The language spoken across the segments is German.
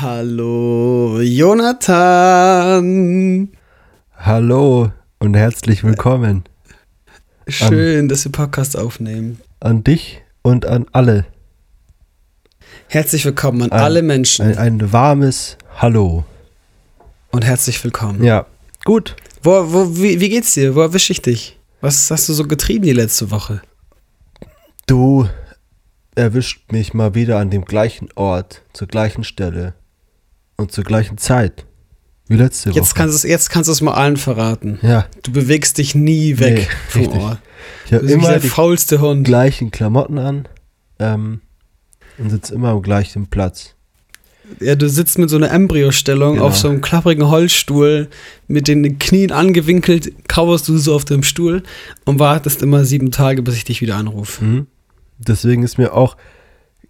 Hallo, Jonathan. Hallo und herzlich willkommen Schön, dass wir Podcast aufnehmen. an dich und an alle. Herzlich willkommen an Ein- alle Menschen Ein, ein warmes Hallo. und herzlich willkommen. Ja, gut. Wo, wo, wie, wie geht's dir? Wo erwische ich dich? Was hast du so getrieben die letzte Woche? Du erwischt mich mal wieder an dem gleichen Ort, zur gleichen Stelle und zur gleichen Zeit wie letzte Jetzt Woche. kannst du es jetzt kannst du es mal allen verraten. ja, Du bewegst dich nie weg Nee, vom. Ort. ich Du habe immer der die faulste Hund. gleichen Klamotten an ähm, und sitze immer am gleichen Platz. Ja, du sitzt mit so einer Embryostellung Genau. auf so einem klapprigen Holzstuhl, mit den Knien angewinkelt, kauerst du so auf dem Stuhl und wartest immer sieben Tage, bis ich dich wieder anrufe. Mhm. Deswegen ist mir auch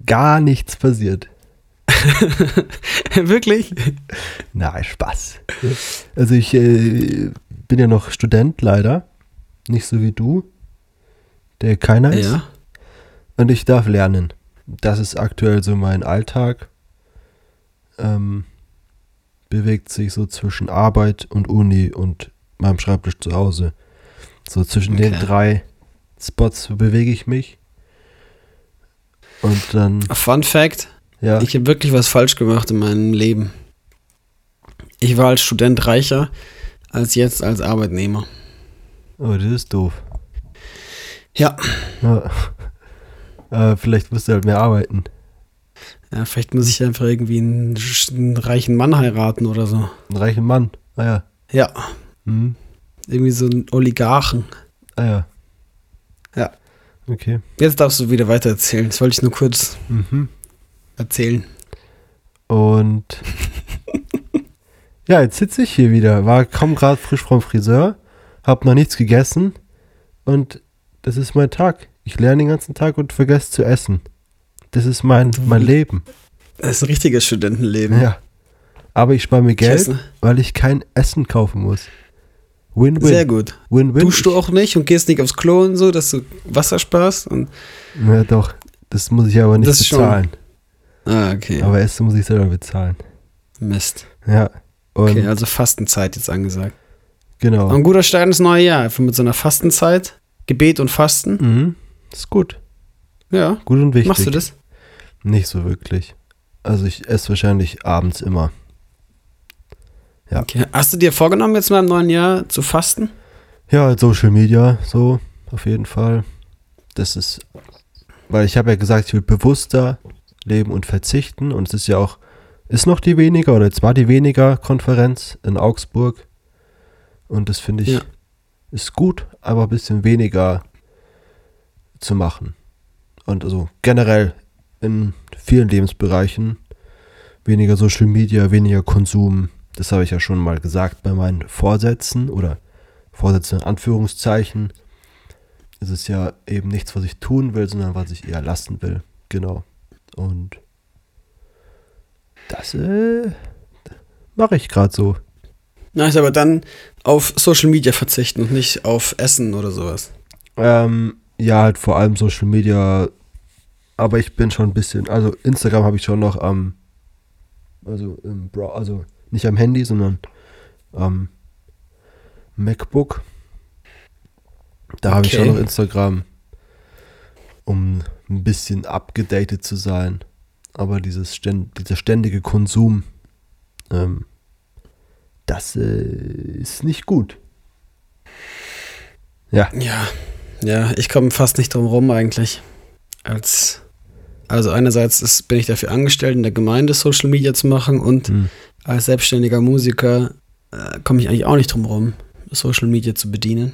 gar nichts passiert. Wirklich? Nein, Spaß. Also ich äh, bin ja noch Student leider. Nicht so wie du, der keiner ist. Ja. Und ich darf lernen. Das ist aktuell so mein Alltag. Ähm, bewegt sich so zwischen Arbeit und Uni und meinem Schreibtisch zu Hause. So zwischen den Okay. drei Spots bewege ich mich. Und dann, Fun Fact: ja, Ich habe wirklich was falsch gemacht in meinem Leben. Ich war als Student reicher als jetzt als Arbeitnehmer. oh, das ist doof. Ja, Ja. Äh, vielleicht musst du halt mehr arbeiten. ja vielleicht muss ich einfach irgendwie einen, einen reichen Mann heiraten oder so. Ein reicher Mann. Ah ja. Ja, Hm. irgendwie so einen Oligarchen. Ah ja. Ja. Okay. Jetzt darfst du wieder weiter erzählen. Das wollte ich nur kurz Mhm. Erzählen. Und ja, jetzt sitze ich hier wieder. War kaum gerade frisch vom Friseur, hab noch nichts gegessen und das ist mein Tag. Ich lerne den ganzen Tag und vergesse zu essen. Das ist mein, mein Leben. Das ist ein richtiges Studentenleben. Ja. Aber ich spare mir Geld, nicht. weil ich kein Essen kaufen muss. Win-win. Sehr gut. Win-win. Duschst du auch nicht und gehst nicht aufs Klo und so, dass du Wasser sparst? Und Ja, doch. Das muss ich aber nicht Das schon. Ah, okay. Aber Essen muss ich selber bezahlen. Mist. Ja. Okay, also Fastenzeit jetzt angesagt. genau. Ein guter Start ins neue Jahr. Einfach mit so einer Fastenzeit. Gebet und Fasten. Mhm. Ist gut. Ja. Gut und wichtig. Machst du das? Nicht so wirklich. Also ich esse wahrscheinlich abends immer. Ja. Okay. Hast du dir vorgenommen, jetzt mal im neuen Jahr zu fasten? Ja, Social Media, so, auf jeden Fall. Das ist, weil ich habe ja gesagt, ich will bewusster leben und verzichten. Und es ist ja auch, ist noch die weniger, oder jetzt war die weniger Konferenz in Augsburg. Und das finde ich, Ja. ist gut, aber ein bisschen weniger zu machen. Und also generell in vielen Lebensbereichen weniger Social Media, weniger Konsum. Das habe ich ja schon mal gesagt bei meinen Vorsätzen oder Vorsätzen in Anführungszeichen. Es ist ja eben nichts, was ich tun will, sondern was ich eher lassen will. Genau. Und das äh, mache ich gerade so. Nice, aber dann auf Social Media verzichten und nicht auf Essen oder sowas. Ähm, ja, halt vor allem Social Media. Aber ich bin schon ein bisschen, also Instagram habe ich schon noch am, also im Brow, also nicht am Handy, sondern am MacBook. Da habe ich schon Okay. noch Instagram, um ein bisschen abgedatet zu sein. Aber dieses ständ, dieser ständige Konsum, ähm, das äh, ist nicht gut. Ja. Ja. Ja, ich komme fast nicht drum rum eigentlich. Als, also einerseits ist, bin ich dafür angestellt, in der Gemeinde Social Media zu machen und Hm. als selbstständiger Musiker äh, komme ich eigentlich auch nicht drum rum, Social Media zu bedienen.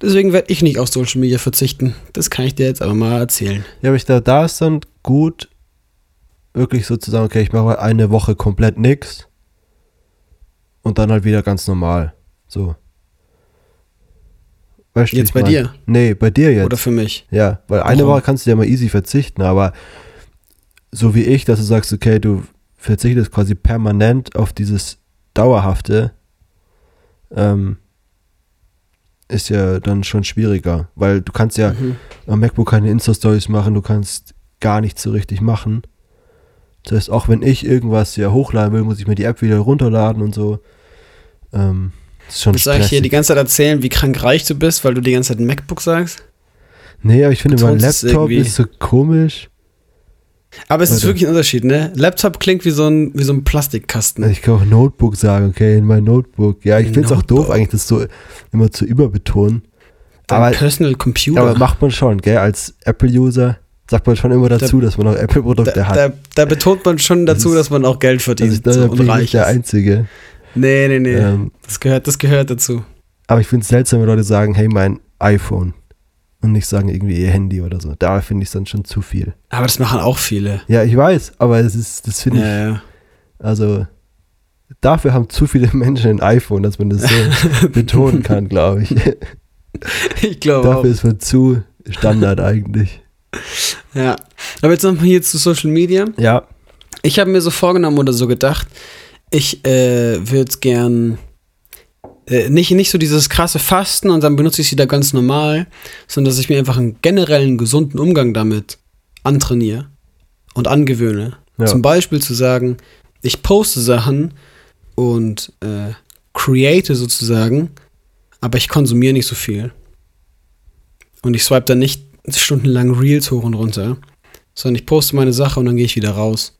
Deswegen werde ich nicht auf Social Media verzichten. Das kann ich dir jetzt aber mal erzählen. Ja, aber ich da, da ist dann gut, wirklich so zu sagen, okay, ich mache mal eine Woche komplett nix und dann halt wieder ganz normal. So. Weißt Jetzt bei mein? dir Nee, bei dir jetzt. oder für mich. ja, weil eine Warum? Woche kannst du ja mal easy verzichten, aber so wie ich, dass du sagst, okay, du verzichtest quasi permanent auf dieses Dauerhafte, ähm, ist ja dann schon schwieriger, weil du kannst ja Mhm. am MacBook keine Insta-Stories machen, du kannst gar nichts so richtig machen. Das heißt, auch wenn ich irgendwas ja hochladen will, muss ich mir die App wieder runterladen und so. Ähm, das ist schon Willst du eigentlich hier die ganze Zeit erzählen, wie krank reich du bist, weil du die ganze Zeit ein MacBook sagst? Nee, aber ich finde, mein Laptop ist so komisch. Aber es ist Warte. wirklich ein Unterschied, ne? Laptop klingt wie so ein, wie so ein Plastikkasten. Also ich kann auch Notebook sagen, okay, in mein Notebook. Ja, ich finde es auch doof, eigentlich das so immer zu überbetonen. Dein aber- Personal Computer. Aber macht man schon, gell? Als Apple-User sagt man schon immer dazu, dass man auch Apple-Produkte da, hat. da, da betont man schon dazu, Das ist- dass man auch Geld verdient ich, da so, bin ich nicht der ist. Einzige. Nee, nee, nee. Ähm, das, gehört, das gehört dazu. aber ich finde es seltsam, wenn Leute sagen, hey, mein iPhone. Und nicht sagen irgendwie ihr Handy oder so. Da finde ich es dann schon zu viel. Aber das machen auch viele. Ja, ich weiß, aber es ist, das finde ich, Ja, ja. also dafür haben zu viele Menschen ein iPhone, dass man das so betonen kann, glaube ich. Ich glaube auch. dafür ist man zu Standard eigentlich. Ja. Aber jetzt nochmal hier zu Social Media. Ja, Ich habe mir so vorgenommen oder so gedacht, ich äh, würde gern äh, nicht, nicht so dieses krasse Fasten und dann benutze ich es wieder ganz normal, sondern dass ich mir einfach einen generellen gesunden Umgang damit antrainiere und angewöhne. Ja. Zum Beispiel zu sagen, ich poste Sachen und äh, create sozusagen, aber ich konsumiere nicht so viel. Und ich swipe dann nicht stundenlang Reels hoch und runter, sondern ich poste meine Sache und dann gehe ich wieder raus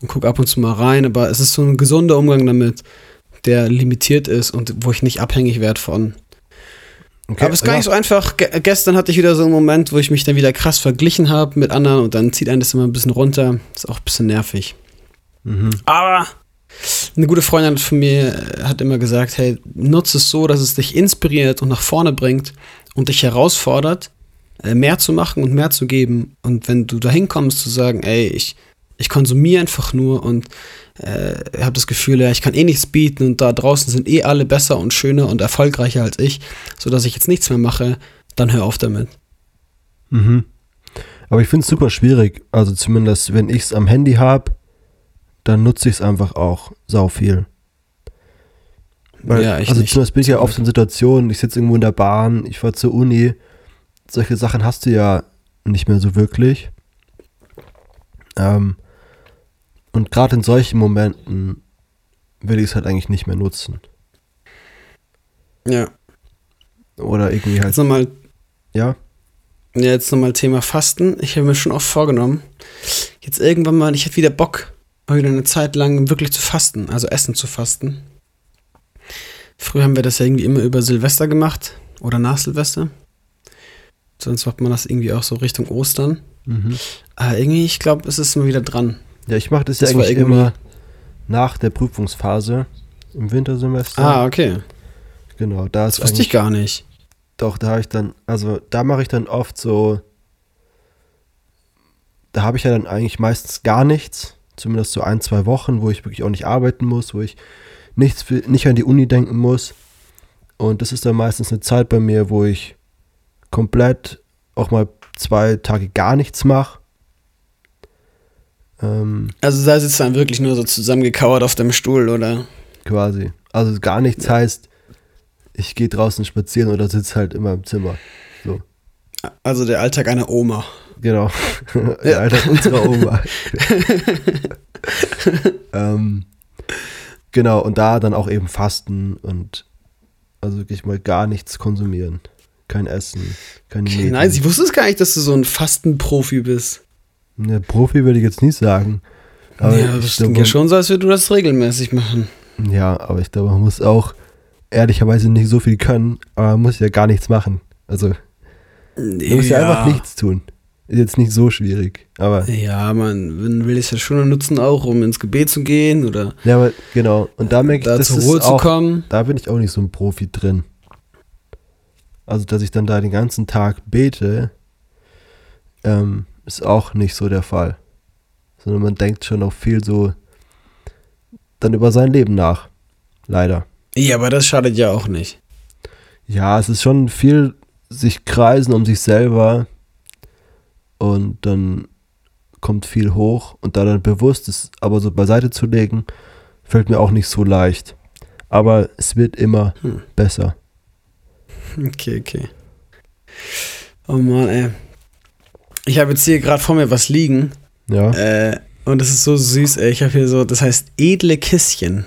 und gucke ab und zu mal rein, aber es ist so ein gesunder Umgang damit, der limitiert ist und wo ich nicht abhängig werde von. okay. aber es ist gar ja. nicht so einfach. Ge gestern hatte ich wieder so einen Moment, wo ich mich dann wieder krass verglichen habe mit anderen und dann zieht einen das immer ein bisschen runter. Ist auch ein bisschen nervig. Mhm. Aber eine gute Freundin von mir äh, hat immer gesagt, hey, nutze es so, dass es dich inspiriert und nach vorne bringt und dich herausfordert, äh, mehr zu machen und mehr zu geben. Und wenn du dahin kommst zu sagen, ey, ich, ich konsumiere einfach nur und äh, habe das Gefühl, ja, ich kann eh nichts bieten und da draußen sind eh alle besser und schöner und erfolgreicher als ich, sodass ich jetzt nichts mehr mache, dann hör auf damit. Mhm. Aber ich finde es super schwierig. Also zumindest, wenn ich es am Handy habe, dann nutze ich es einfach auch sau viel. Weil, ja, ich also nicht. zumindest bin ich ja oft in Situationen, ich sitze irgendwo in der Bahn, ich fahre zur Uni. Solche Sachen hast du ja nicht mehr so wirklich. Ähm, und gerade in solchen Momenten will ich es halt eigentlich nicht mehr nutzen. Ja. Oder irgendwie halt, Jetzt nochmal ja. Ja, jetzt nochmal Thema Fasten. Ich habe mir schon oft vorgenommen, jetzt irgendwann mal, ich hätte wieder Bock, mal wieder eine Zeit lang wirklich zu fasten, also Essen zu fasten. Früher haben wir das ja irgendwie immer über Silvester gemacht oder nach Silvester. Sonst macht man das irgendwie auch so Richtung Ostern. Mhm. Aber irgendwie, ich glaube, es ist mal wieder dran. Ja, ich mache das, Das ja eigentlich immer nach der Prüfungsphase im Wintersemester. Ah, okay. Genau, da ist Das wusste ich gar nicht. doch, da habe ich dann, also da mache ich dann oft so, da habe ich ja dann eigentlich meistens gar nichts, zumindest so ein, zwei Wochen, wo ich wirklich auch nicht arbeiten muss, wo ich nichts für, nicht an die Uni denken muss. Und das ist dann meistens eine Zeit bei mir, wo ich komplett auch mal zwei Tage gar nichts mache. Ähm, Also da sitzt dann wirklich nur so zusammengekauert auf dem Stuhl, oder? quasi. Also gar nichts heißt, ich gehe draußen spazieren oder sitze halt immer im Zimmer. So, Also der Alltag einer Oma. genau. Der Alter unserer Oma. ähm, genau, und da dann auch eben fasten und also wirklich mal gar nichts konsumieren. Kein Essen, keine Medien. Nein, ich wusste es gar nicht, dass du so ein Fastenprofi bist. Ne, Profi würde ich jetzt nicht sagen. Aber ja, ich das klingt ja schon so, als würdest du das regelmäßig machen. Ja, aber ich glaube, man muss auch ehrlicherweise nicht so viel können, aber man muss ja gar nichts machen. Also, man muss ja, einfach nichts tun. Ist jetzt nicht so schwierig. Aber, Ja, man, man will es ja schon nutzen, auch um ins Gebet zu gehen oder ja, aber genau. Und da merke ich, da das zur ist Ruhe zu auch, kommen. da bin ich auch nicht so ein Profi drin. Also, dass ich dann da den ganzen Tag bete, ähm, ist auch nicht so der Fall. Sondern man denkt schon auch viel so dann über sein Leben nach. Leider. Ja, aber das schadet ja auch nicht. Ja, es ist schon viel sich kreisen um sich selber und dann kommt viel hoch und da dann bewusst ist, aber so beiseite zu legen, fällt mir auch nicht so leicht. Aber es wird immer Hm. besser. Okay, okay. Oh Mann, ey. Ich habe jetzt hier gerade vor mir was liegen. Ja. Äh, Und das ist so süß, ey. Ich habe hier so, das heißt edle Kisschen.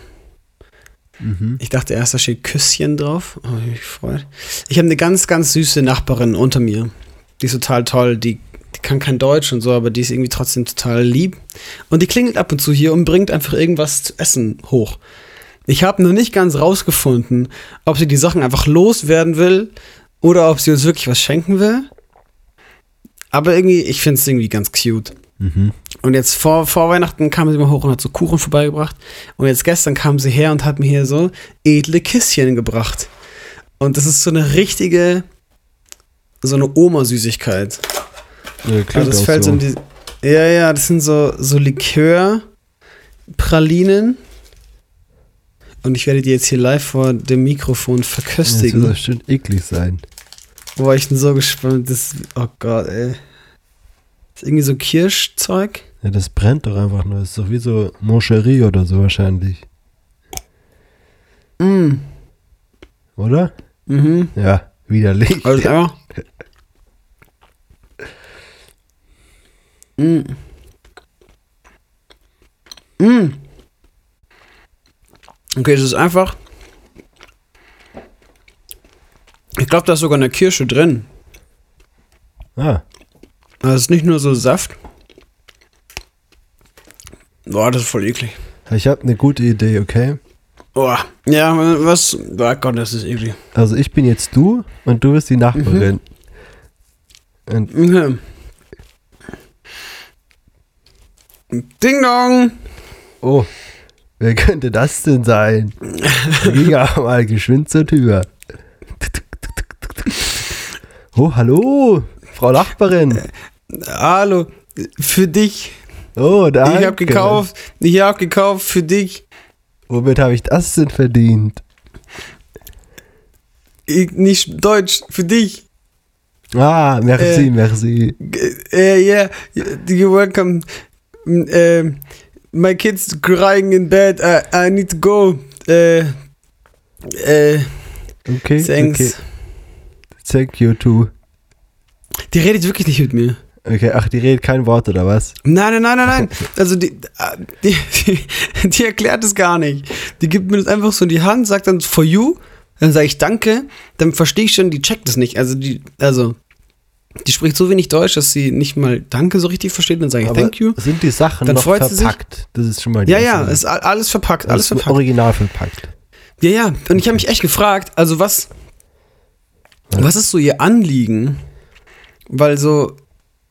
Mhm. Ich dachte erst, da steht Küsschen drauf. Oh, ich mich. Ich habe eine ganz, ganz süße Nachbarin unter mir. Die ist total toll. Die, die kann kein Deutsch und so, aber die ist irgendwie trotzdem total lieb. Und die klingelt ab und zu hier und bringt einfach irgendwas zu essen hoch. Ich habe noch nicht ganz rausgefunden, ob sie die Sachen einfach loswerden will oder ob sie uns wirklich was schenken will. Aber irgendwie, ich finde es irgendwie ganz cute. Mhm. Und jetzt vor, vor Weihnachten kam sie mal hoch und hat so Kuchen vorbeigebracht. Und jetzt gestern kam sie her und hat mir hier so edle Kisschen gebracht. Und das ist so eine richtige, so eine Oma-Süßigkeit. Ja, klingt Also das fällt so die. Ja, ja, das sind so, so Likör-Pralinen. Und ich werde die jetzt hier live vor dem Mikrofon Das verköstigen. soll bestimmt eklig sein. Boah, ich bin so gespannt. Das, oh Gott, ey. Das ist irgendwie so Kirschzeug. Ja, das brennt doch einfach nur. Das ist doch wie so Moncherie oder so wahrscheinlich. Mm. Oder? Mhm. Ja, widerlich. Also einfach. Mm. Mm. Okay, es ist einfach. Ich glaube, da ist sogar eine Kirsche drin. Ah, Also es ist nicht nur so Saft. Boah, das ist voll eklig. ich habe eine gute Idee, okay? Boah, ja, was? Oh Gott, das ist eklig. Also ich bin jetzt du und du bist die Nachbarin. Und Okay. Ding Dong! oh, wer könnte das denn sein? Ging ja mal geschwind zur Tür. Oh, hallo, Frau Nachbarin. Hallo, für dich. Oh, danke. Ich hab gekauft, ich hab gekauft für dich. Womit habe ich das denn verdient? Ich, nicht Deutsch, für dich. Ah, merci, Äh, merci. Äh, yeah, you're welcome. Äh, my kids crying in bed. I, I need to go. Äh, äh, Okay, thanks. okay. Thank you too. Die redet wirklich nicht mit mir. Okay, ach, die redet kein Wort oder was? Nein, nein, nein, nein, nein. Also die, die, die, die erklärt es gar nicht. Die gibt mir das einfach so in die Hand, sagt dann for you, dann sage ich danke, dann verstehe ich schon, die checkt es nicht. Also die, also die spricht so wenig Deutsch, dass sie nicht mal Danke so richtig versteht, dann sage ich Aber Thank you. Sind die Sachen Dann noch verpackt? Das ist schon mal die Ja, ja, ist alles verpackt, alles ist verpackt. Original verpackt. Ja, ja. Und ich habe mich echt gefragt, also was, Was? ist so ihr Anliegen? Weil so,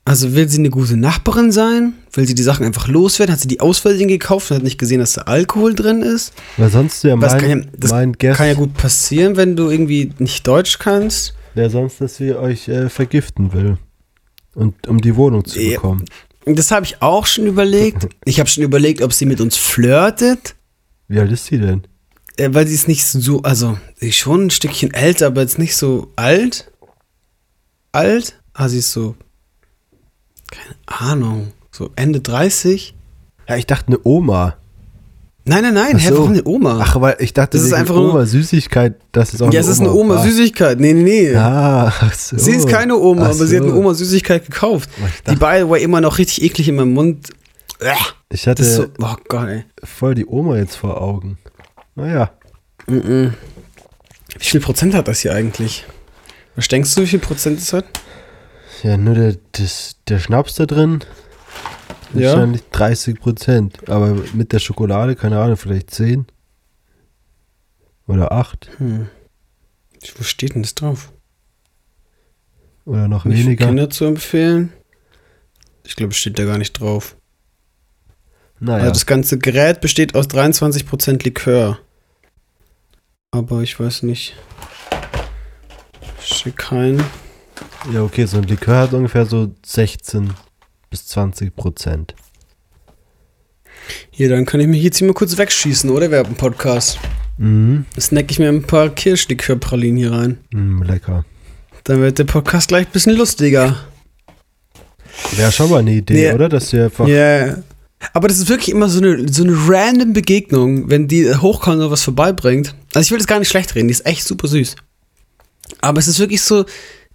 also will sie eine gute Nachbarin sein? Will sie die Sachen einfach loswerden? Hat sie die aus Versehen gekauft und hat nicht gesehen, dass da Alkohol drin ist? Weil sonst ja mein, kann ja- das mein Guess, Kann ja gut passieren, wenn du irgendwie nicht Deutsch kannst. der sonst, dass sie euch äh, vergiften will. Und um die Wohnung zu Ja. bekommen. Das habe ich auch schon überlegt. Ich habe schon überlegt, ob sie mit uns flirtet. Wie alt ist sie denn? Äh, weil sie ist nicht so, also sie ist schon ein Stückchen älter, aber jetzt nicht so alt. Alt? Ah, sie ist so, keine Ahnung, so Ende 30. Ja, ich dachte eine Oma. Nein, nein, nein, Ach hä, so. warum eine Oma? Ach, weil ich dachte, Das ist einfach Oma Süßigkeit, das ist auch ja, es ist eine. Oma-Süßigkeit. Nee, nee, nee. Ah, ach so. Sie ist keine Oma, Ach aber sie hat eine so. Oma-Süßigkeit gekauft. Ich Die dachte, beide war immer noch richtig eklig in meinem Mund. Äh, ich hatte so, oh Gott, ey. voll die Oma jetzt vor Augen. Naja, Mhm. Wie viel Prozent hat das hier eigentlich? Was denkst du, wie viel Prozent es hat? ja, nur der, das, der Schnaps da drin. Ja. Wahrscheinlich 30 Prozent. Aber mit der Schokolade, keine Ahnung, vielleicht 10. Oder 8. Hm. Wo steht denn das drauf? Oder noch Nicht für weniger. Kinder zu empfehlen? Ich glaube, es steht da gar nicht drauf. Naja, Also das ganze Gerät besteht aus 23% Likör. Aber ich weiß nicht. Steht kein. ja, okay, so ein Likör hat ungefähr so 16 bis 20 Prozent. Hier, dann kann ich mich jetzt hier mal kurz wegschießen, oder? Wir haben einen Podcast. Mhm. Snack ich mir ein paar Kirschlikörpralinen hier rein. Mm, lecker. Dann wird der Podcast gleich ein bisschen lustiger. Wäre schon mal eine Idee, Ja. oder? Dass wir einfach. Ja. Aber das ist wirklich immer so eine, so eine random Begegnung, wenn die hochkommt und was vorbeibringt. Also ich will das gar nicht schlecht reden, die ist echt super süß. Aber es ist wirklich so,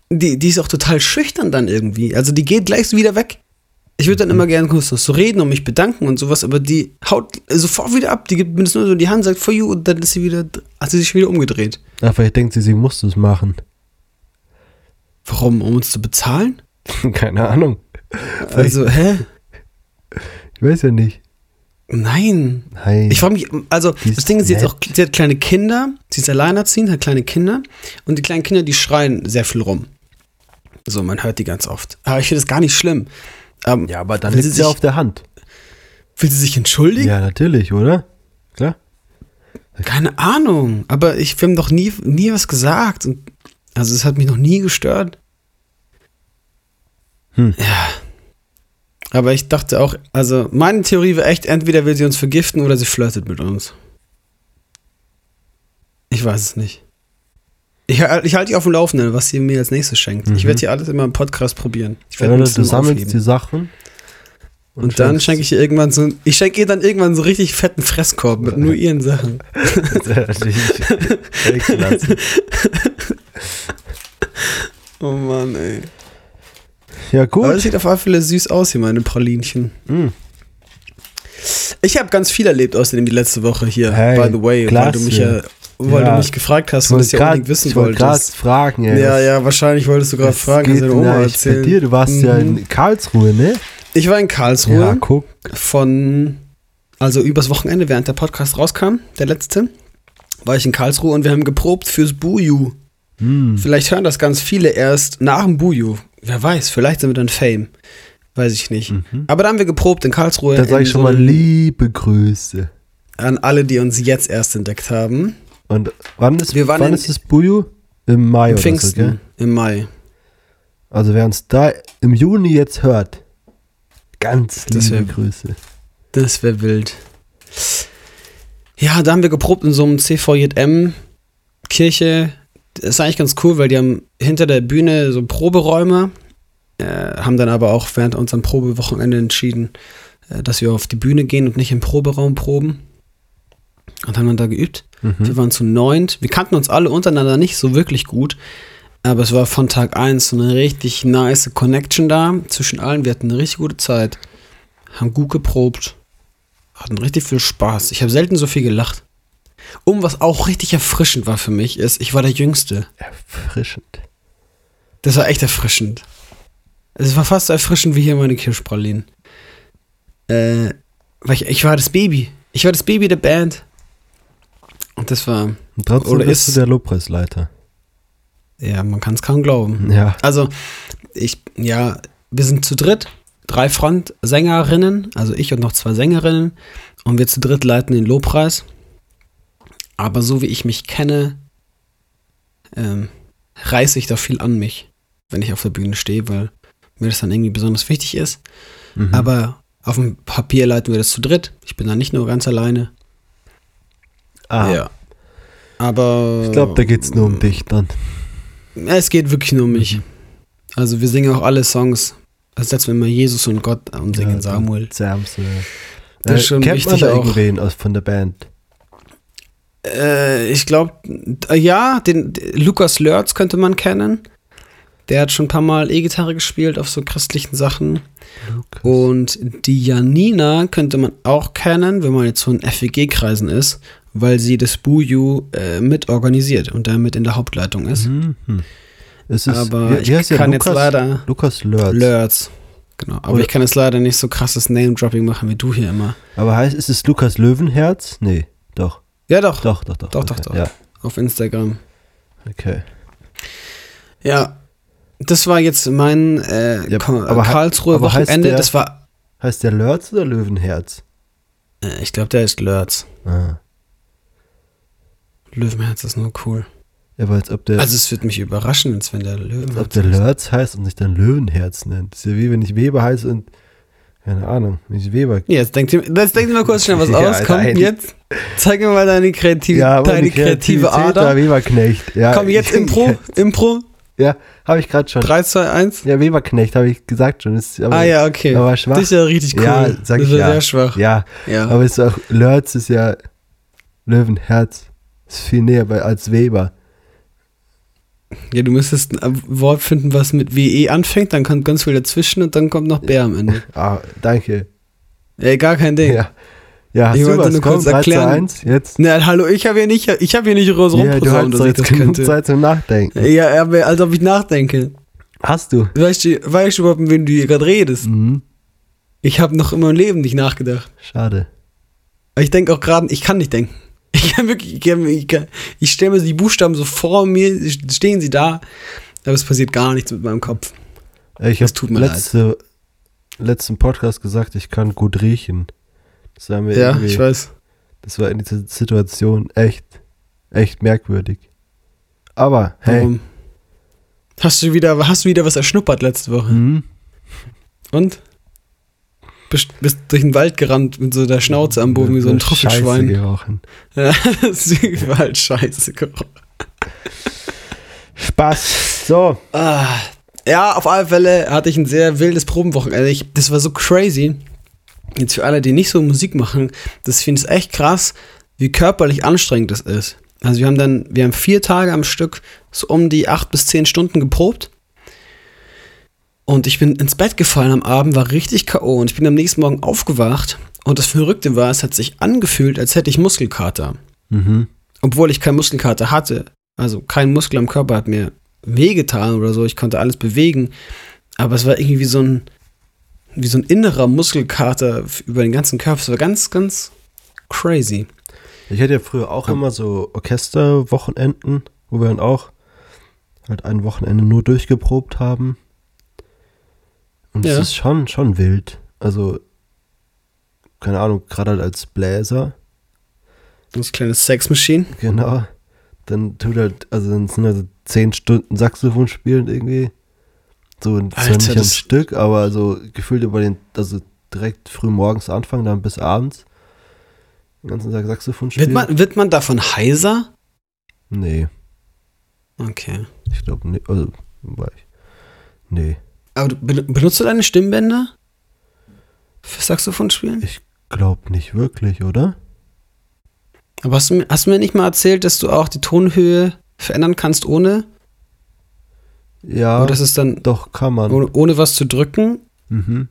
die, die ist auch total schüchtern dann irgendwie. Also die geht gleich so wieder weg. Ich würde dann immer gerne kurz noch so reden und mich bedanken und sowas, aber die haut sofort wieder ab. Die gibt mindestens nur so die Hand, sagt for you und dann ist sie wieder, hat sie sich wieder umgedreht. Ach, vielleicht denkt sie, sie muss das machen. Warum? Um uns zu bezahlen? Keine Ahnung. Also, hä? Ich weiß ja nicht. Nein. Nein. Ich frage mich, also Die ist das Ding ist jetzt nett. auch, sie hat kleine Kinder, sie ist alleinerziehend, hat kleine Kinder und die kleinen Kinder, die schreien sehr viel rum. So, man hört die ganz oft. Aber ich finde das gar nicht schlimm. Ähm, ja, aber dann liegt sie ja auf der Hand. Will sie sich entschuldigen? Ja, natürlich, oder? Klar. Keine Ahnung. Aber ich, wir haben doch nie, nie was gesagt. Und, also es hat mich noch nie gestört. Hm. Ja. Aber ich dachte auch, also meine Theorie war echt, entweder will sie uns vergiften oder sie flirtet mit uns. Ich weiß es nicht. Ich, ich halte dich auf dem Laufenden, was sie mir als nächstes schenkt. Ich Mhm. werde hier alles immer im Podcast probieren. Ich werde das du sammelst aufheben. die Sachen. Und dann schenke ich ihr irgendwann so, ich schenke ihr dann irgendwann so richtig fetten Fresskorb mit nur ihren Sachen. Oh Mann, ey. Ja, Aber es gut. sieht auf alle Fälle süß aus hier, meine Pralinchen. Mm. Ich habe ganz viel erlebt außerdem die letzte Woche hier, Hey, by the way, weil du klasse. mich ja, weil Ja. du mich gefragt hast Ich und das ja grad- unbedingt wissen ich wollte gerade wolltest. fragen, ey. Ja, was- ja, wahrscheinlich wolltest du gerade was fragen, geht deine denn Oma eigentlich erzählen. bei dir? Du warst ja Mhm. in Karlsruhe, ne? Ich war in Karlsruhe Ja, guck. von, also übers Wochenende, während der Podcast rauskam, der letzte, war ich in Karlsruhe und wir haben geprobt fürs Buju. Hm. Vielleicht hören das ganz viele erst nach dem Buju. Wer weiß, vielleicht sind wir dann Fame. Weiß ich nicht. Mhm. Aber da haben wir geprobt in Karlsruhe. Da sage ich schon so mal liebe Grüße. An alle, die uns jetzt erst entdeckt haben. Und wann ist, Wir waren wann in- ist das Buju? Im Mai Im oder Pfingsten. so, gell? Im Mai. Also wer uns da im Juni jetzt hört, ganz Das liebe wär- Grüße. Das wäre wild. Ja, da haben wir geprobt in so einem CVJM Kirche. Das ist eigentlich ganz cool, weil die haben hinter der Bühne so Proberäume, äh, haben dann aber auch während unserem Probewochenende entschieden, äh, dass wir auf die Bühne gehen und nicht im Proberaum proben. Und haben dann da geübt. Wir Mhm. waren zu neunt. Wir kannten uns alle untereinander nicht so wirklich gut. Aber es war von Tag 1 so eine richtig nice Connection da zwischen allen. Wir hatten eine richtig gute Zeit. Haben gut geprobt. Hatten richtig viel Spaß. Ich habe selten so viel gelacht. Um was auch richtig erfrischend war für mich, ist, ich war der Jüngste. Erfrischend. Das war echt erfrischend. Es war fast so erfrischend wie hier meine Kirschpralinen. Äh, weil ich, ich war das Baby. Ich war das Baby der Band. Und das war, Und trotzdem Oder bist du ist- der Lobpreisleiter. ja, man kann es kaum glauben. Ja. Also, ich, ja, wir sind zu dritt, drei Frontsängerinnen, also ich und noch zwei Sängerinnen, und wir zu dritt leiten den Lobpreis. Aber so wie ich mich kenne, ähm, reiße ich da viel an mich, wenn ich auf der Bühne stehe, weil mir das dann irgendwie besonders wichtig ist. Mhm. Aber auf dem Papier leiten wir das zu dritt. Ich bin da nicht nur ganz alleine. ah, Ja. Aber. Ich glaube, da geht's nur um dich dann. Es geht wirklich nur um mich. Also wir singen auch alle Songs. Da setzen wir immer Jesus und Gott und singen Ja, Samuel. Samse. Das ist schon kennt wichtig man da auch. irgendwen aus von der Band? Äh, ich glaube, ja, den, den Lukas Lörz könnte man kennen. Der hat schon ein paar Mal E-Gitarre gespielt auf so christlichen Sachen. Lukas. Und die Janina könnte man auch kennen, wenn man jetzt so in FEG-Kreisen ist, weil sie das Buju äh, mit organisiert und damit in der Hauptleitung ist. Mhm. Ist, Aber wie, ich wie der? kann Lukas, jetzt leider Lukas Lörz. Lörz. Genau. Aber Oder- ich kann jetzt leider nicht so krasses Name-Dropping machen wie du hier immer. Aber heißt, ist es Lukas Löwenherz? Nee, doch. Ja, doch. Doch, doch, doch. Doch, okay. doch, doch. Ja, Auf Instagram. okay. Ja. Das war jetzt mein äh, Ja, Karlsruhe aber Wochenende. der- Das war, Heißt der Lörz oder Löwenherz? äh, ich glaube, der ist Lörz. Ah. Löwenherz ist nur cool. Ja, aber als ob der, Also es wird mich überraschen, als wenn der als ob Löwenherz der. Lörz heißt und sich dann Löwenherz nennt. Das ist ja wie wenn ich Weber heiße und keine Ahnung, wenn ich Weber. Ja, Jetzt denk dir, jetzt denk dir mal kurz schnell was Ja, aus. Komm, nein. jetzt. Zeig mir mal deine, kreative, Ja, deine kreative Kreativität Da Ader. Weberknecht. Ja, Komm, jetzt Impro. Impro. Ja, habe ich gerade schon. 3, 2, 1. Ja, Weberknecht habe ich gesagt schon. Ist, aber, Ah ja, okay. aber schwach. Das ist ja richtig cool. Ja, sag das ich ist ja. sehr schwach. Ja, Ja. aber ist auch, Lörz ist ja Löwenherz. Ist viel näher bei, als Weber. Ja, du müsstest ein Wort finden, was mit WE anfängt, dann kommt ganz viel dazwischen und dann kommt noch Bär am Ende. Ah, danke. Ey, gar kein Ding. Ja. Ja, hast Ich du wollte was? nur Komm, kurz 3 zu erklären. 1, jetzt. Na, hallo, ich habe hier nicht, ich habe hier nicht groß Ja, du rumposaunt, hast dass ich jetzt das genug könnte. Zeit zum Nachdenken. Ja, aber als ob ich nachdenke. Hast du? Weißt du, weißt du überhaupt, mit wem du hier gerade redest? Mhm. Ich habe noch in meinem Leben nicht nachgedacht. Schade. Ich denke auch gerade, ich kann nicht denken. Ich kann wirklich, ich, kann, ich, kann, ich stelle mir die Buchstaben so vor mir, stehen sie da, aber es passiert gar nichts mit meinem Kopf. Ich Das habe tut mir letzte, letzten Podcast gesagt, ich kann gut riechen. Das war mir Ja, ich weiß. das war in dieser Situation echt, echt merkwürdig. Aber, hey, Warum? Hast du wieder, hast du wieder was erschnuppert letzte Woche? hm, Und? Bist, bist durch den Wald gerannt mit so der Schnauze am Boden wie so ein Scheiße Trüffelschwein. gerochen. Ja, das ist überall scheiße gerochen. Spaß. So. Ah, ja, auf alle Fälle hatte ich ein sehr wildes Probenwochenende. Ich, das war so crazy. Jetzt für alle, die nicht so Musik machen, das finde ich echt krass, wie körperlich anstrengend das ist. Also wir haben dann, wir haben vier Tage am Stück so um die acht bis zehn Stunden geprobt. Und ich bin ins Bett gefallen am Abend, war richtig K.O. Und ich bin am nächsten Morgen aufgewacht. Und das Verrückte war, es hat sich angefühlt, als hätte ich Muskelkater. Mhm. Obwohl ich keinen Muskelkater hatte. Also kein Muskel am Körper hat mir wehgetan oder so. Ich konnte alles bewegen. Aber es war irgendwie wie so ein, wie so ein innerer Muskelkater über den ganzen Körper. Es war ganz, ganz crazy. Ich hatte ja früher auch immer so Orchesterwochenenden, wo wir dann auch halt ein Wochenende nur durchgeprobt haben. Und es Ja. ist schon, schon wild. Also, keine Ahnung, gerade halt als Bläser, Das kleine Sex Machine. genau. Dann tut halt, also dann sind also zehn Stunden Saxophon spielen irgendwie. So, und zwar nicht am Stück, aber so gefühlt über den, also direkt früh morgens anfangen, dann bis abends. Den ganzen Tag Saxophon spielen. Wird man, wird man davon heiser? Nee. Okay. Ich glaube nicht. Also, war ich. Nee. Aber du, ben- benutzt du deine Stimmbänder? Für Saxophon spielen? Ich glaube nicht wirklich, oder? Aber hast du, hast du mir nicht mal erzählt, dass du auch die Tonhöhe verändern kannst, ohne? Ja, Oder das ist dann doch kann man. ohne, ohne was zu drücken? Mhm.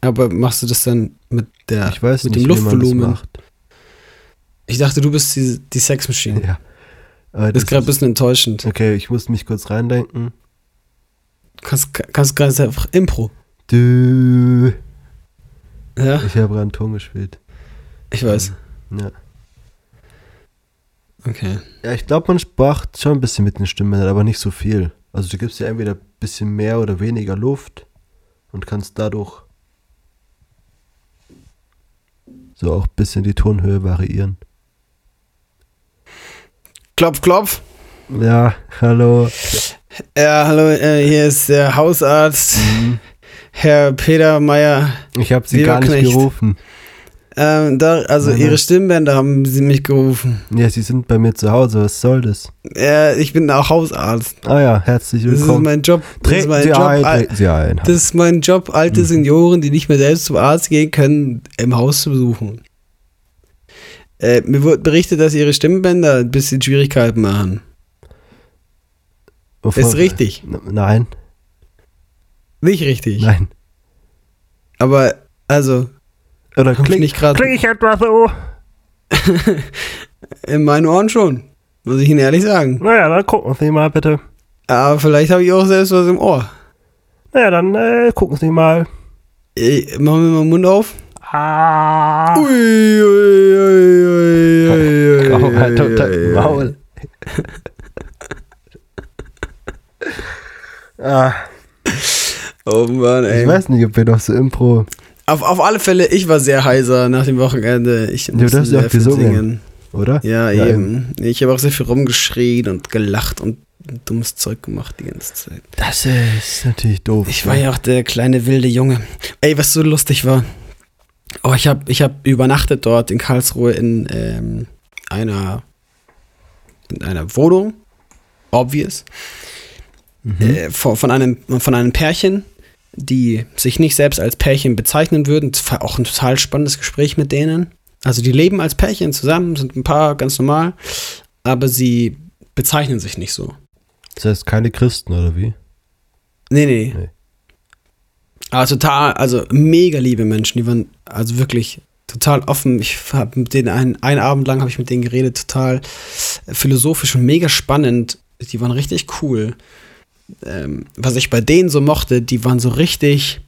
Aber machst du das dann mit der Ich weiß mit nicht, dem Luftvolumen? Ich dachte, du bist die, die Sex Machine. Ja. Aber Das ist gerade ein bisschen enttäuschend. okay, ich muss mich kurz reindenken. Kannst, kannst gerade einfach Impro. Du. Ja, Ich habe gerade einen Ton gespielt. ich weiß. Ja. Okay. Ja, ich glaube, man sprach schon ein bisschen mit den Stimmen, aber nicht so viel. Also du gibst dir entweder ein bisschen mehr oder weniger Luft und kannst dadurch so auch ein bisschen die Tonhöhe variieren. Klopf, klopf. Ja, hallo. Ja, hallo, äh, hier ist der Hausarzt, Herr Peter Meyer. Ich habe sie gar nicht gerufen. Ähm, da, also Nein, Ihre. Stimmbänder haben Sie mich gerufen. Ja, sie sind bei mir zu Hause. Was soll das? Ja, ich bin auch Hausarzt. Ah ja, herzlich Das ist willkommen. mein Job. Das ist mein Sie Job. ein, al- Sie ein. Das ist mein Job, alte Mhm. Senioren, die nicht mehr selbst zum Arzt gehen können, im Haus zu besuchen. Äh, mir wurde berichtet, dass ihre Stimmbänder ein bisschen Schwierigkeiten machen. Wovon- Ist richtig. Nein, Nicht richtig. nein. Aber, also, Oder ich klingt, nicht gerade klingt ich etwa so? in meinen Ohren schon. Muss ich Ihnen ehrlich sagen. Naja, dann gucken Sie mal bitte. Aber vielleicht habe ich auch selbst was im Ohr. Naja, dann äh, gucken Sie mal. Äh, machen wir mal den Mund auf. Ah. Ui, ui, ui, ui, ui, ui, halt ui, dein. Maul. ah, Oh Mann, ey. ich weiß nicht, ob wir noch so Impro. Auf, auf alle Fälle, ich war sehr heiser nach dem Wochenende. Ich musste ja sehr viel gesungen. singen. Oder? Ja, Ja, eben. Ich habe auch sehr viel rumgeschrien und gelacht und dummes Zeug gemacht die ganze Zeit. Das ist natürlich doof. Ich war ja auch der kleine wilde Junge. Ey, was so lustig war. Oh, ich habe ich hab übernachtet dort in Karlsruhe in ähm, einer in einer Wohnung. Obvious. Mhm. Äh, von, von, einem, von einem Pärchen, die sich nicht selbst als Pärchen bezeichnen würden. Es war auch ein total spannendes Gespräch mit denen. Also die leben als Pärchen zusammen, sind ein paar ganz normal, aber sie bezeichnen sich nicht so. Das heißt keine Christen, oder wie? Nee, nee. Nee. Aber total, also mega liebe Menschen, die waren also wirklich total offen. Ich habe mit denen einen, einen Abend lang habe ich mit denen geredet, total philosophisch und mega spannend. Die waren richtig cool. Ähm, was ich bei denen so mochte, die waren so richtig,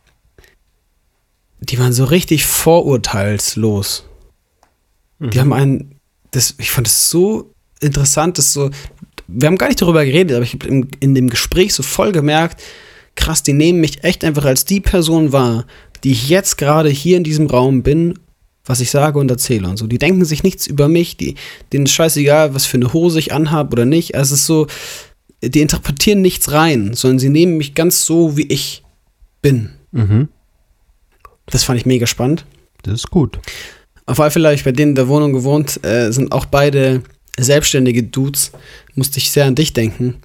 die waren so richtig vorurteilslos. Die haben einen, das, ich fand es so interessant, dass so, wir haben gar nicht darüber geredet, aber ich habe in, in dem Gespräch so voll gemerkt, krass, die nehmen mich echt einfach als die Person wahr, die ich jetzt gerade hier in diesem Raum bin, was ich sage und erzähle und so. Die denken sich nichts über mich, die, denen ist scheißegal, was für eine Hose ich anhabe oder nicht. Also es ist so, die interpretieren nichts rein, sondern sie nehmen mich ganz so, wie ich bin. Mhm. Das fand ich mega spannend. Das ist gut. Auf alle Fälle habe ich bei denen in der Wohnung gewohnt, äh, sind auch beide selbstständige Dudes, musste ich sehr an dich denken.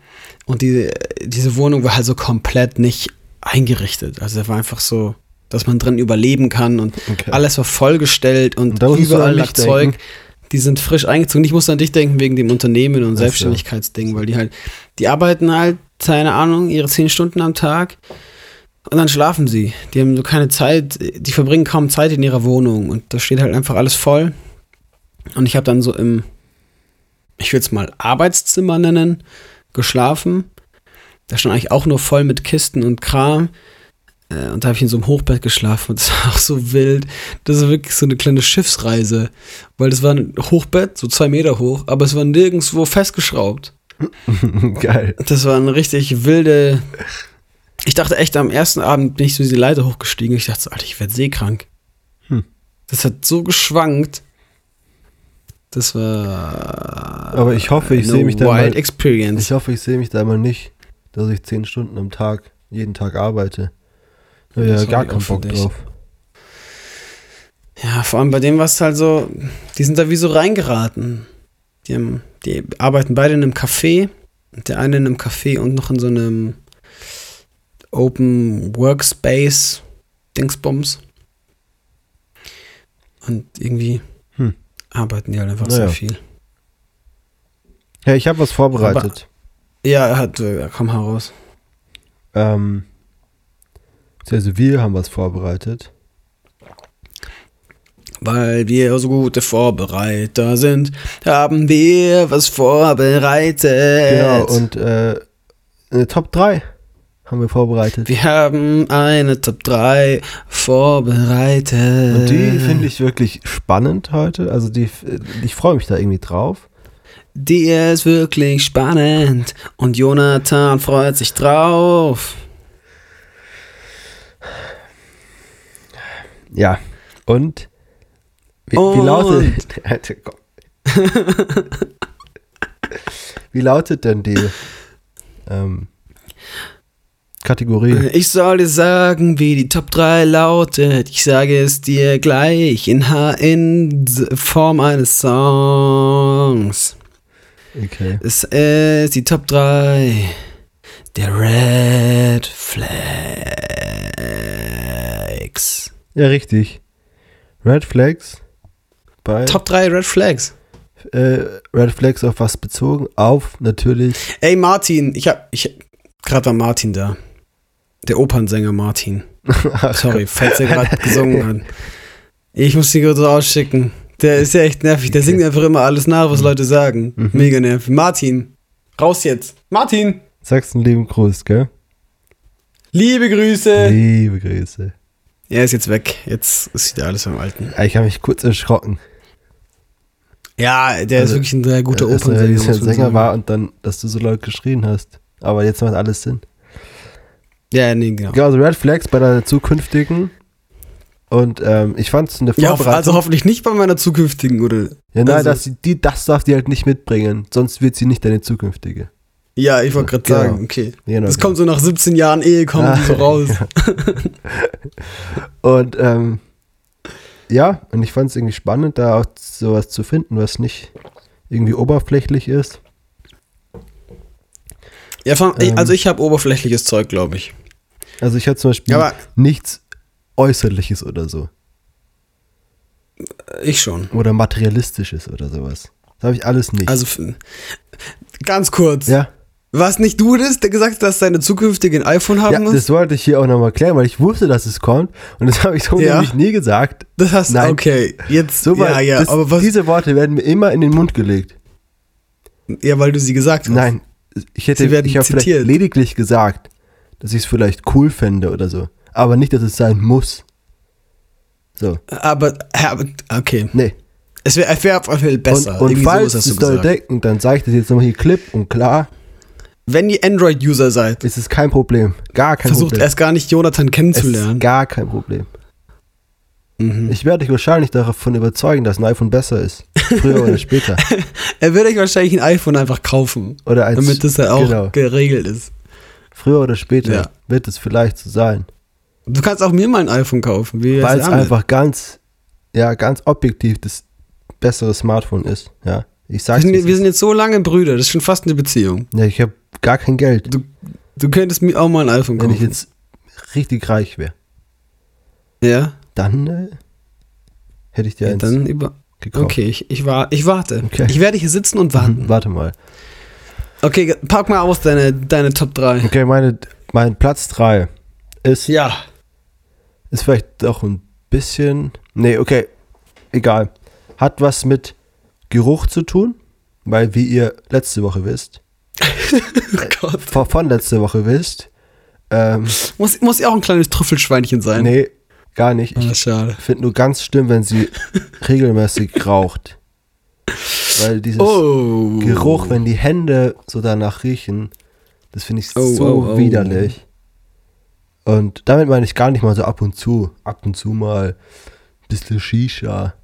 Und die, diese Wohnung war halt so komplett nicht eingerichtet. Also da war einfach so, dass man drin überleben kann und Okay. alles war vollgestellt und, Und überall lag Zeug. denken. Die sind frisch eingezogen. Ich muss an dich denken wegen dem Unternehmen und. Selbstständigkeitsding, weil die halt, die arbeiten halt, keine Ahnung, ihre zehn Stunden am Tag und dann schlafen sie. Die haben so keine Zeit, die verbringen kaum Zeit in ihrer Wohnung und da steht halt einfach alles voll. Und ich habe dann so im, ich will es mal Arbeitszimmer nennen, geschlafen. Da stand eigentlich auch nur voll mit Kisten und Kram. Äh, Und da habe ich in so einem Hochbett geschlafen und das war auch so wild. Das ist wirklich so eine kleine Schiffsreise. Weil das war ein Hochbett, so zwei Meter hoch, aber es war nirgendwo festgeschraubt. Geil. Das war eine richtig wilde. Ich dachte echt, am ersten Abend bin ich so diese Leiter hochgestiegen. Ich dachte so, Alter, ich werde seekrank. Hm. Das hat so geschwankt. Das war. Aber ich hoffe, ich eine sehe mich da Wild mal- Experience. Ich hoffe, ich sehe mich da mal nicht, dass ich zehn Stunden am Tag, jeden Tag arbeite. Ja gar keinen Bock drauf. Ja, vor allem bei dem war es halt so, die sind da wie so reingeraten. Die, haben, die arbeiten beide in einem Café. Der eine in einem Café und noch in so einem Open Workspace Dingsbums. Und irgendwie Hm. arbeiten die halt einfach Naja. sehr viel. Ja, ich habe was vorbereitet. Ja, er hat, äh, komm heraus. Ähm, also wir haben was vorbereitet. Weil wir so gute Vorbereiter sind, haben wir was vorbereitet. Genau, und äh, eine Top 3 haben wir vorbereitet. Wir haben eine Top 3 vorbereitet. Und die finde ich wirklich spannend heute. Also die, ich freue mich da irgendwie drauf. Die ist wirklich spannend und Jonathan freut sich drauf. Ja. Und wie, wie Und- lautet. Alter, komm. wie lautet denn die ähm, Kategorie? Ich soll dir sagen, wie die Top 3 lautet. Ich sage es dir gleich in, H in Form eines Songs. Okay. Es ist die Top 3 der Red Flags. Ja, richtig. Red Flags. Bei Top 3 Red Flags. äh, Red Flags auf was bezogen? Auf natürlich. Ey, Martin, ich hab, ich, gerade war Martin da. Der Opernsänger Martin. Sorry, falls er gerade gesungen hat. Ich muss die gerade ausschicken. Der ist ja echt nervig. Der singt einfach immer alles nach, was Leute sagen. Mhm. Mega nervig. Martin, raus jetzt. Martin, Sagst einen lieben Gruß, gell? liebe Grüße. Liebe Grüße. Er ist jetzt weg. Jetzt ist wieder alles beim Alten. Ah, Ich habe mich kurz erschrocken. Ja, der ist Also, wirklich ein sehr guter dass er Opernsänger. dieser muss man Sänger sagen. war und dann, dass du so laut geschrien hast. Aber jetzt macht alles Sinn. Ja, nee, genau. Ja, also Red Flags bei deiner zukünftigen. Und ähm, ich fand es eine Ja, Vorbereitung. also hoffentlich nicht bei meiner zukünftigen, oder? ja, nein, also- dass die, das darf die halt nicht mitbringen. Sonst wird sie nicht deine zukünftige. Ja, ich wollte gerade Genau. sagen, okay. Genau, Das genau. kommt so nach 17 Jahren Ehe, kommt Ah, die so raus. Und ähm, ja, und ich fand es irgendwie spannend, da auch sowas zu finden, was nicht irgendwie oberflächlich ist. Ja, von, Ähm. also ich habe oberflächliches Zeug, glaube ich. Also ich hatte zum Beispiel Ja, nichts Äußerliches oder so. ich schon. Oder Materialistisches oder sowas. Das habe ich alles nicht. Also ganz kurz. ja, Was nicht du das, der gesagt hat, dass deine zukünftige ein iPhone haben Ja, muss? das wollte ich hier auch nochmal klären, weil ich wusste, dass es kommt. Und das habe ich so Ja. nämlich nie gesagt. Das hast du, Nein. okay. Jetzt, So ja, ja, das, aber was, Diese Worte werden mir immer in den Mund gelegt. ja, weil du sie gesagt hast. Nein, ich hätte ich habe vielleicht lediglich gesagt, dass ich es vielleicht cool fände oder so. Aber nicht, dass es sein muss. So, Aber, okay. nee. Es wäre wär auf jeden Fall besser. und und falls hast es gesagt. decken, dann sage ich das jetzt nochmal hier klipp und klar, Wenn ihr Android-User seid, ist es kein Problem. Gar kein versucht Problem. erst gar nicht Jonathan es ist kennenzulernen. gar kein Problem. Mhm. Ich werde dich wahrscheinlich davon überzeugen, dass ein iPhone besser ist. Früher oder später. Er würde euch wahrscheinlich ein iPhone einfach kaufen, Oder als, damit das ja auch genau. geregelt ist. Früher oder später Ja. wird es vielleicht so sein. Du kannst auch mir mal ein iPhone kaufen. Weil es einfach ganz, ja, ganz objektiv das bessere Smartphone ist. Ja, ich Wir sag's sind, dir. wir sind jetzt so lange Brüder, das ist schon fast eine Beziehung. Ja, ich habe gar kein Geld, Du könntest mir auch mal ein iPhone wenn kaufen. ich jetzt richtig reich wäre. ja, Dann äh, hätte ich dir ja eins dann über. gekauft. Okay, ich, ich, war, ich warte. Okay. Ich werde hier sitzen und warten. Mhm, warte mal. Okay, pack mal aus deine, deine Top 3. Okay, meine, mein Platz 3 ist, Ja. ist vielleicht auch ein bisschen. Nee, okay, egal. Hat was mit Geruch zu tun, weil wie ihr letzte Woche wisst, Oh Gott. von, von letzte Woche wisst, ähm, Muss, muss ja auch ein kleines Trüffelschweinchen sein. nee, gar nicht. Ich Ah, schade. finde nur ganz schlimm, wenn sie regelmäßig raucht. Weil dieses Oh. Geruch, wenn die Hände so danach riechen, das finde ich Oh, so oh, oh. widerlich. Und damit meine ich gar nicht mal so ab und zu. Ab und zu mal ein bisschen Shisha.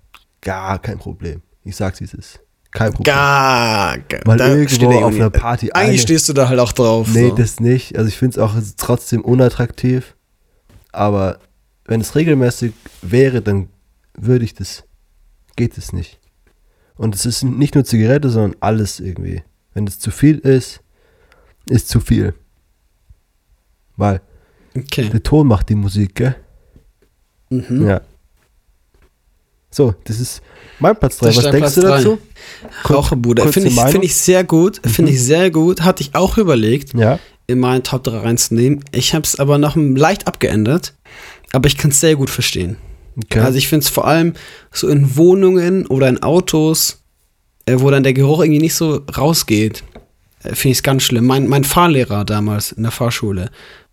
Gar kein Problem. Ich sag's, wie es ist. Kein Problem. Gar, gar da irgendwo auf einer Party Eigentlich eine- stehst du da halt auch drauf. Nee, so. das nicht. Also ich finde es auch trotzdem unattraktiv. Aber wenn es regelmäßig wäre, dann würde ich das. Geht es nicht. Und es ist nicht nur Zigarette, sondern alles irgendwie. Wenn es zu viel ist, ist zu viel. Weil Okay. der Ton macht die Musik, gell? Mhm. Ja. So, das ist mein Platz 3. Das ist Was denkst Platz du dazu? Kur- Raucherbude. Finde ich, find ich sehr gut. Finde ich sehr gut. Hatte ich auch überlegt, Ja. in meinen Top 3 reinzunehmen. Ich habe es aber noch leicht abgeändert. Aber ich kann es sehr gut verstehen. Okay. Also ich finde es vor allem so in Wohnungen oder in Autos, äh, wo dann der Geruch irgendwie nicht so rausgeht, äh, finde ich es ganz schlimm. Mein, mein Fahrlehrer damals in der Fahrschule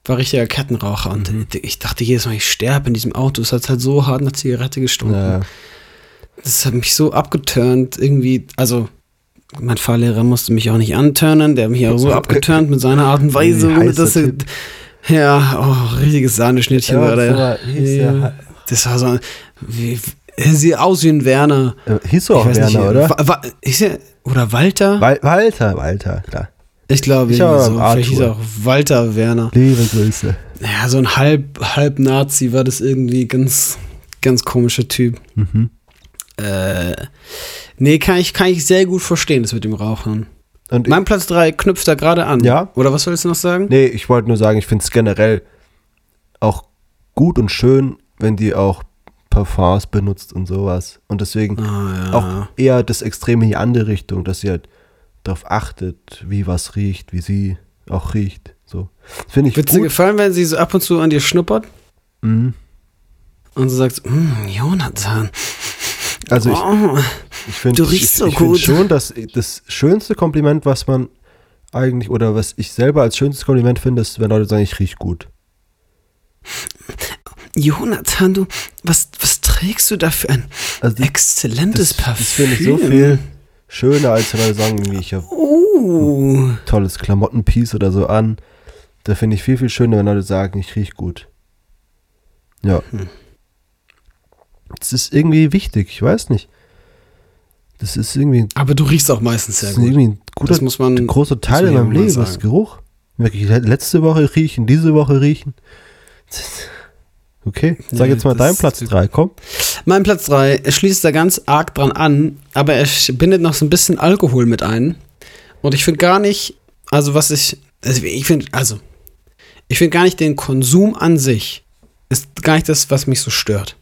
war richtiger Kettenraucher und Mhm. ich dachte jedes Mal, ich sterbe in diesem Auto. Es hat halt so hart nach Zigarette gestunken. ja. Das hat mich so abgeturnt, irgendwie, also mein Fahrlehrer musste mich auch nicht anturnen, der hat mich auch so abgeturnt mit seiner Art und Weise, ohne dass er, ja, oh, richtiges Sahneschnittchen Ja, war der. Ja, das war so, wie, er sieht aus wie ein Werner. Hieß du auch Werner, nicht, oder? Wa- Wa- hieß er, oder Walter? Wal Walter, Walter, klar. Ich glaube, Ich war so. Vielleicht hieß er auch. Walter Werner. Liebe Grüße. Ja, so ein halb, halb Nazi war das irgendwie ganz, ganz komischer Typ. Mhm. Äh, nee, kann ich, kann ich sehr gut verstehen, das mit dem Rauchen. Und Mein Platz 3 knüpft da gerade an. Ja. Oder was sollst du noch sagen? Nee, ich wollte nur sagen, ich finde es generell auch gut und schön, wenn die auch Parfums benutzt und sowas. Und deswegen Ah, ja. auch eher das Extreme in die andere Richtung, dass sie halt darauf achtet, wie was riecht, wie sie auch riecht. So. Finde ich Wird dir gut. gefallen, wenn sie so ab und zu an dir schnuppert Mhm. und so sagt, "Mm, Jonathan, Also ich, oh, ich finde ich, so ich find gut. schon, dass das schönste Kompliment, was man eigentlich, oder was ich selber als schönstes Kompliment finde, ist, wenn Leute sagen, ich riech gut. Jonathan, du, was, was trägst du da für ein Also das, exzellentes das, Parfüm? das finde ich so viel schöner, als wenn Leute sagen, ich habe Uh, tolles Klamottenpiece oder so an. Da finde ich viel, viel schöner, wenn Leute sagen, ich riech gut. Ja. Hm. Das ist irgendwie wichtig, ich weiß nicht. Das ist irgendwie, aber du riechst auch meistens das sehr ist gut. irgendwie ein guter, Das muss man. großer Teil in meinem Leben, ist sagen. Geruch. Wirklich le- letzte Woche riechen, diese Woche riechen. Okay, sag jetzt mal das- deinen Platz 3, komm. Mein Platz 3 schließt da ganz arg dran an, aber er bindet noch so ein bisschen Alkohol mit ein. Und ich finde gar nicht, also was ich, also ich finde, also, ich finde gar nicht den Konsum an sich ist gar nicht das, was mich so stört.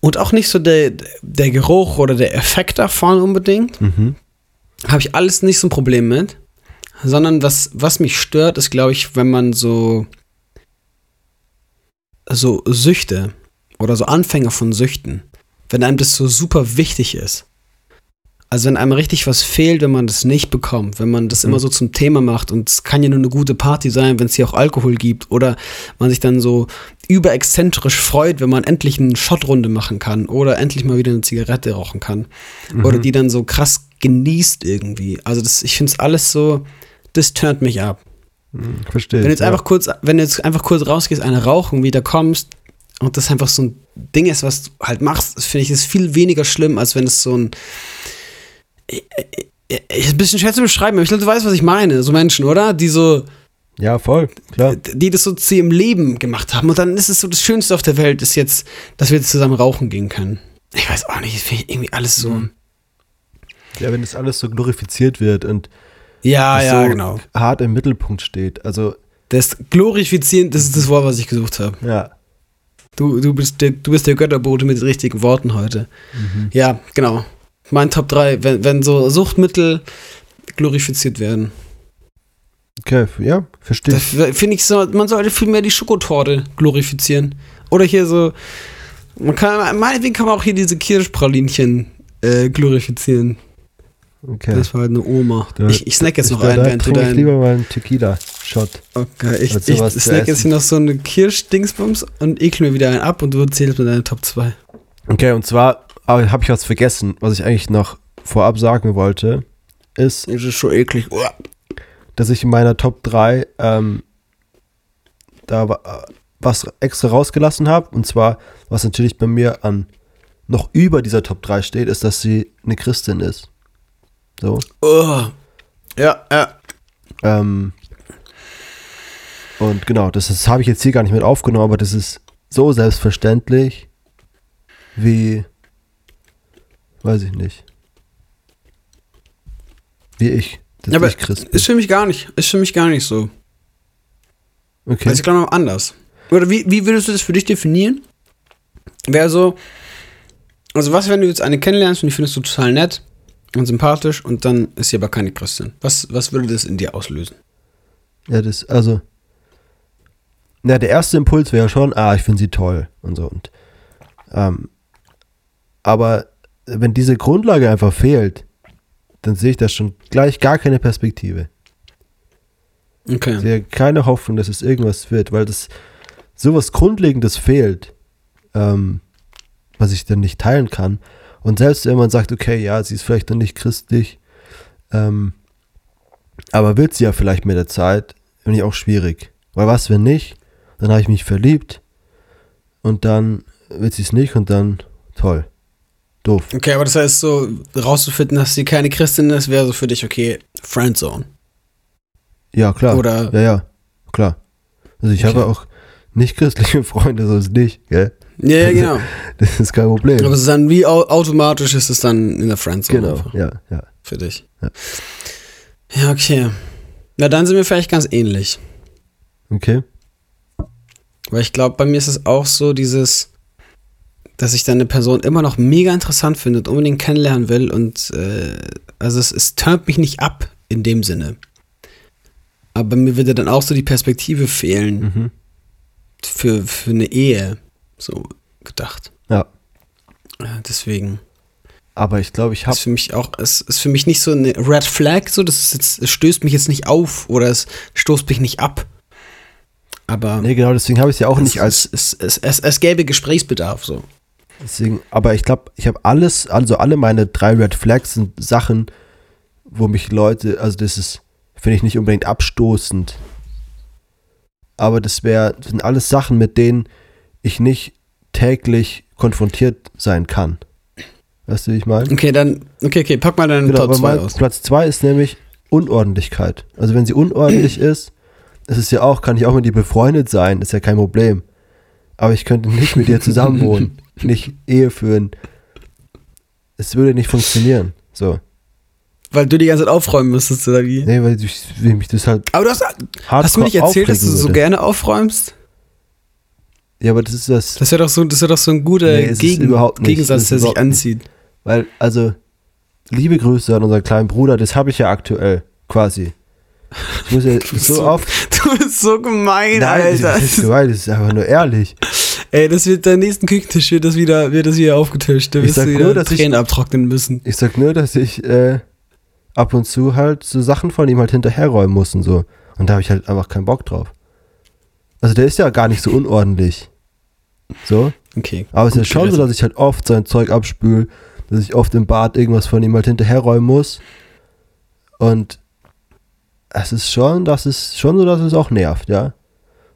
Und auch nicht so der, der Geruch oder der Effekt davon unbedingt. Mhm. Habe ich alles nicht so ein Problem mit. Sondern was, was mich stört, ist, glaube ich, wenn man so, so Süchte oder so Anfänger von Süchten, wenn einem das so super wichtig ist. Also wenn einem richtig was fehlt, wenn man das nicht bekommt, wenn man das Mhm. immer so zum Thema macht und es kann ja nur eine gute Party sein, wenn es hier auch Alkohol gibt oder man sich dann so überexzentrisch freut, wenn man endlich eine Shotrunde machen kann oder endlich mal wieder eine Zigarette rauchen kann Mhm. oder die dann so krass genießt irgendwie. Also das, ich finde es alles so, das turnt mich ab. Hm, Verstehe. Wenn du jetzt ja. einfach kurz, wenn du jetzt einfach kurz rausgehst, eine rauchen, wieder kommst und das einfach so ein Ding ist, was du halt machst, finde ich ist viel weniger schlimm, als wenn es so ein äh, äh, ist ein bisschen schwer zu beschreiben, aber ich glaube, du weißt, was ich meine. So Menschen, oder? Die so, Ja, voll, klar. die das so zu ihrem Leben gemacht haben. Und dann ist es so das Schönste auf der Welt, ist jetzt, dass wir jetzt zusammen rauchen gehen können. Ich weiß auch nicht, das finde ich irgendwie alles so. Ja, wenn das alles so glorifiziert wird und Ja, ja, so genau. hart im Mittelpunkt steht. Also, Das glorifizieren, das ist das Wort, was ich gesucht habe. ja. Du, du, bist der, du bist der Götterbote mit den richtigen Worten heute. Mhm. Ja, genau. Mein Top 3, wenn, wenn so Suchtmittel glorifiziert werden. Okay, ja, verstehe. Finde ich so, man sollte viel mehr die Schokotorte glorifizieren. Oder hier so, man kann, meinetwegen kann man auch hier diese Kirschpralinchen äh, glorifizieren. Okay. Das war halt eine Oma. Da- ich ich snack jetzt noch da, einen, da du trinke ich lieber mal einen Tequila-Shot. Okay, ich, ich snack jetzt hier noch so eine Kirschdingsbums und ekel mir wieder einen ab und du erzählst mir deine Top 2. Okay, und zwar habe ich was vergessen, was ich eigentlich noch vorab sagen wollte, ist, Das ist schon eklig. Uah. dass ich in meiner Top 3 ähm, da wa- was extra rausgelassen habe. Und zwar, was natürlich bei mir an noch über dieser Top 3 steht, ist, dass sie eine Christin ist. So. Oh. Ja, ja. Ähm, und genau, das, ist- habe ich jetzt hier gar nicht mit aufgenommen, aber das ist so selbstverständlich wie, weiß ich nicht, wie ich, dass Ja, aber ich Christ bin. Ist für mich gar nicht. Ist für mich gar nicht so. Okay. Also ich glaube noch anders. Oder wie, wie würdest du das für dich definieren? Wäre so, also was, wenn du jetzt eine kennenlernst und die findest du total nett und sympathisch und dann ist sie aber keine Christin? Was, was würde das in dir auslösen? Ja, das, also, na, der erste Impuls wäre schon, ah, ich finde sie toll und so. Und, ähm, aber wenn diese Grundlage einfach fehlt, dann sehe ich da schon gleich gar keine Perspektive. Ich Okay. sehe keine Hoffnung, dass es irgendwas wird, weil das sowas Grundlegendes fehlt, ähm, was ich dann nicht teilen kann. Und selbst wenn man sagt, okay, ja, sie ist vielleicht noch nicht christlich, ähm, aber wird sie ja vielleicht mit der Zeit, finde ich auch schwierig. Weil was, wenn nicht, dann habe ich mich verliebt und dann wird sie es nicht und dann toll. Doof. Okay, aber das heißt so, rauszufinden, dass sie keine Christin ist, wäre so für dich, okay, Friendzone. Ja, klar. Oder- ja, ja, klar. Also ich Okay. habe auch nicht christliche Freunde, so ist nicht, gell? Ja, ja, genau. Das ist kein Problem. aber es ist dann, wie au automatisch ist es dann in der Friendzone genau, einfach ja, ja. für dich? Ja. Ja, okay. Na, dann sind wir vielleicht ganz ähnlich. Okay. Weil ich glaube, bei mir ist es auch so, dieses, dass ich dann eine Person immer noch mega interessant finde und unbedingt kennenlernen will. Und äh, also es, es turnt mich nicht ab in dem Sinne. Aber mir würde dann auch so die Perspektive fehlen Mhm. Für, für eine Ehe. So gedacht. Ja. Ja, deswegen Aber ich glaube, ich habe ist für mich auch, es ist für mich nicht so eine Red Flag, so, das ist jetzt, es stößt mich jetzt nicht auf oder es stoßt mich nicht ab. Aber Nee, genau, deswegen habe ich es ja auch nicht als es, es, es, es, es gäbe Gesprächsbedarf so. deswegen, aber ich glaube, ich habe alles, also alle meine drei Red Flags sind Sachen, wo mich Leute, also das ist finde ich nicht unbedingt abstoßend. Aber das wäre sind alles Sachen, mit denen ich nicht täglich konfrontiert sein kann. Weißt du, wie ich meine? Okay, dann, okay, okay, pack mal deinen Genau, Top aber 2 mein aus. Platz 2 ist nämlich Unordentlichkeit. Also wenn sie unordentlich ist, das ist ja auch, kann ich auch mit ihr befreundet sein, ist ja kein Problem. Aber ich könnte nicht mit ihr zusammen wohnen, nicht Ehe führen. Es würde nicht funktionieren. So. Weil du die ganze Zeit aufräumen müsstest, oder wie? Nee, weil ich, wie mich das halt Aber du hast, hast du mir nicht erzählt, dass du so würde. gerne aufräumst? Ja, aber das ist das. Das wäre doch so, das wäre doch so ein guter Nee, Gegen, Gegensatz, der sich überhaupt nicht. anzieht. Weil, also, liebe Grüße an unseren kleinen Bruder, das habe ich ja aktuell quasi. Ich muss ja Du bist so so- oft. Du bist so gemein, Nein, Alter. das ist gemein, das ist einfach nur ehrlich. Ey, das wird dein nächsten Küchentisch wird das wieder, wird das wieder aufgetischt. Da Ich wirst du nur, wieder dass ich- Tränen abtrocknen müssen. Ich sag nur, dass ich äh, ab und zu halt so Sachen von ihm halt hinterherräumen muss und so. Und da habe ich halt einfach keinen Bock drauf. Also der ist ja gar nicht so unordentlich. So. Okay. Aber es ist ja schon so, gerettet. dass ich halt oft sein Zeug abspül, dass ich oft im Bad irgendwas von ihm halt hinterherräumen muss. Und es ist schon, das ist schon so, dass es auch nervt, ja.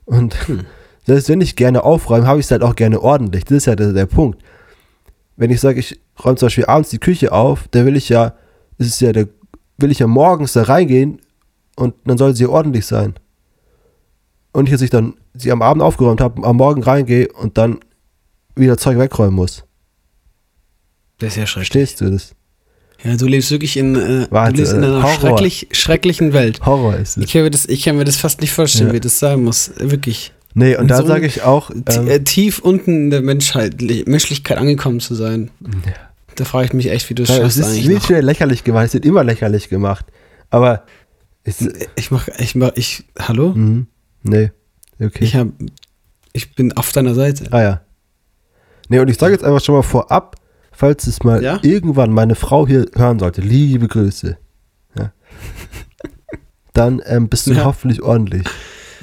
Und Hm. selbst wenn ich gerne aufräume, habe ich es halt auch gerne ordentlich. Das ist ja der, der Punkt. Wenn ich sage, ich räume zum Beispiel abends die Küche auf, dann will ich ja, es ist ja der, will ich ja morgens da reingehen und dann soll sie ordentlich sein. Und nicht, dass ich dann sie am Abend aufgeräumt habe, am Morgen reingehe und dann wieder Zeug wegräumen muss. Das ist ja schrecklich. Verstehst du das? Ja, du lebst wirklich in, äh, Warte, du lebst in einer Horror. schrecklich, schrecklichen Welt. Horror ist es. Ich kann, mir das, ich kann mir das fast nicht vorstellen, Ja. wie das sein muss. Wirklich. Nee, und da so sage ich auch, ähm, äh, tief unten in der Menschheit, Menschlichkeit angekommen zu sein. Da frage ich mich echt, wie du es es schaffst ist eigentlich nicht wieder lächerlich gemacht, es wird immer lächerlich gemacht. Aber es, Ich mach, ich mach, ich, hallo? mhm, nee, okay. Ich hab, ich bin auf deiner Seite. ah ja. Nee, und ich sage jetzt einfach schon mal vorab, falls es mal Ja? irgendwann meine Frau hier hören sollte, liebe Grüße, ja, dann ähm, bist du Ja. hoffentlich ordentlich.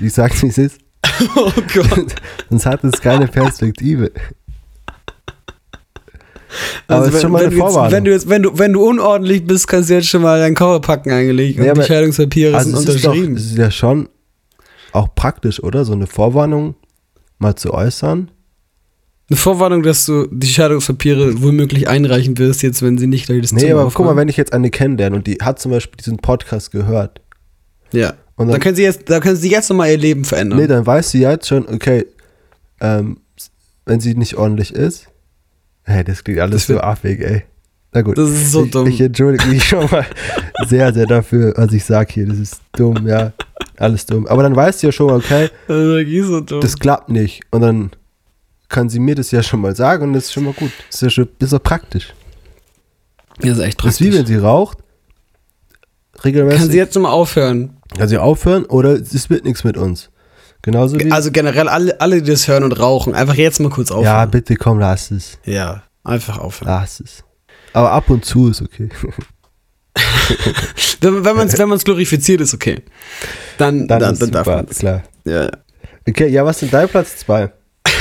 Ich sag's, wie es ist, Oh Gott. sonst hat es keine Perspektive. Aber es ist schon mal eine Also wenn, Vorwarnung. wenn du jetzt, wenn du, wenn du unordentlich bist, kannst du jetzt schon mal deinen Koffer packen eigentlich Nee, und aber- die Scheidungspapiere Also sind es ist, doch, unterschrieben. es ist ja schon auch praktisch, oder? So eine Vorwarnung mal zu äußern. Eine Vorwarnung, dass du die Scheidungspapiere womöglich einreichen wirst, jetzt, wenn sie nicht gleich das Nee, Zimmer aber guck mal, aufmachen. wenn ich jetzt eine kennenlerne und die hat zum Beispiel diesen Podcast gehört. Ja. Und Dann dann, können sie jetzt, da können sie jetzt nochmal ihr Leben verändern. nee, dann weiß sie jetzt schon, okay, ähm, wenn sie nicht ordentlich ist. Hey, das klingt alles Das so affig, ey. Na gut. Das ist so ich, dumm. Ich entschuldige mich schon mal sehr, sehr dafür, was ich sage hier. Das ist dumm, ja. Alles dumm. Aber dann weiß sie ja schon mal, okay, so das klappt nicht. Und dann kann sie mir das ja schon mal sagen und das ist schon mal gut. Das ist ja schon, das ist auch praktisch. das ist echt Das ist wie wenn praktisch. sie raucht. Regelmäßig. Kann sie jetzt nochmal aufhören? kann sie aufhören oder es wird nichts mit uns. Genauso wie. Also generell alle, alle, die das hören und rauchen, einfach jetzt mal kurz ja, aufhören. bitte komm, lass es. Ja, einfach aufhören. Lass es. Aber ab und zu ist okay. Wenn, wenn man es wenn man's glorifiziert, ist okay. Dann, Dann, dann, dann darf man das. klar. Ja, ja. Okay, ja, was ist denn dein Platz 2?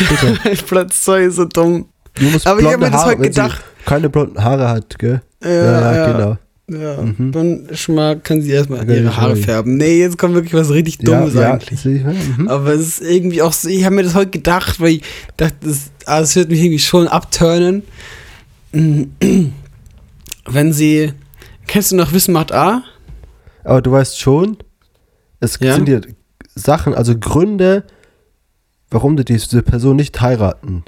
Platz 2 ist so dumm. Du musst Aber ich hab blonde mir das heute gedacht. keine blonden Haare hat, gell? Ja, ja, genau. Ja, Mhm. dann schon mal kann sie erstmal ihre Haare färben. Nee, jetzt kommt wirklich was richtig Dummes ja, eigentlich. Ja, mhm. Aber es ist irgendwie auch so, ich habe mir das heute gedacht, weil ich dachte, das, ah, das wird mich irgendwie schon abturnen. Wenn sie, kennst du noch Wissen macht A? Aber du weißt schon, es Ja? sind ja Sachen, also Gründe, warum du diese Person nicht heiraten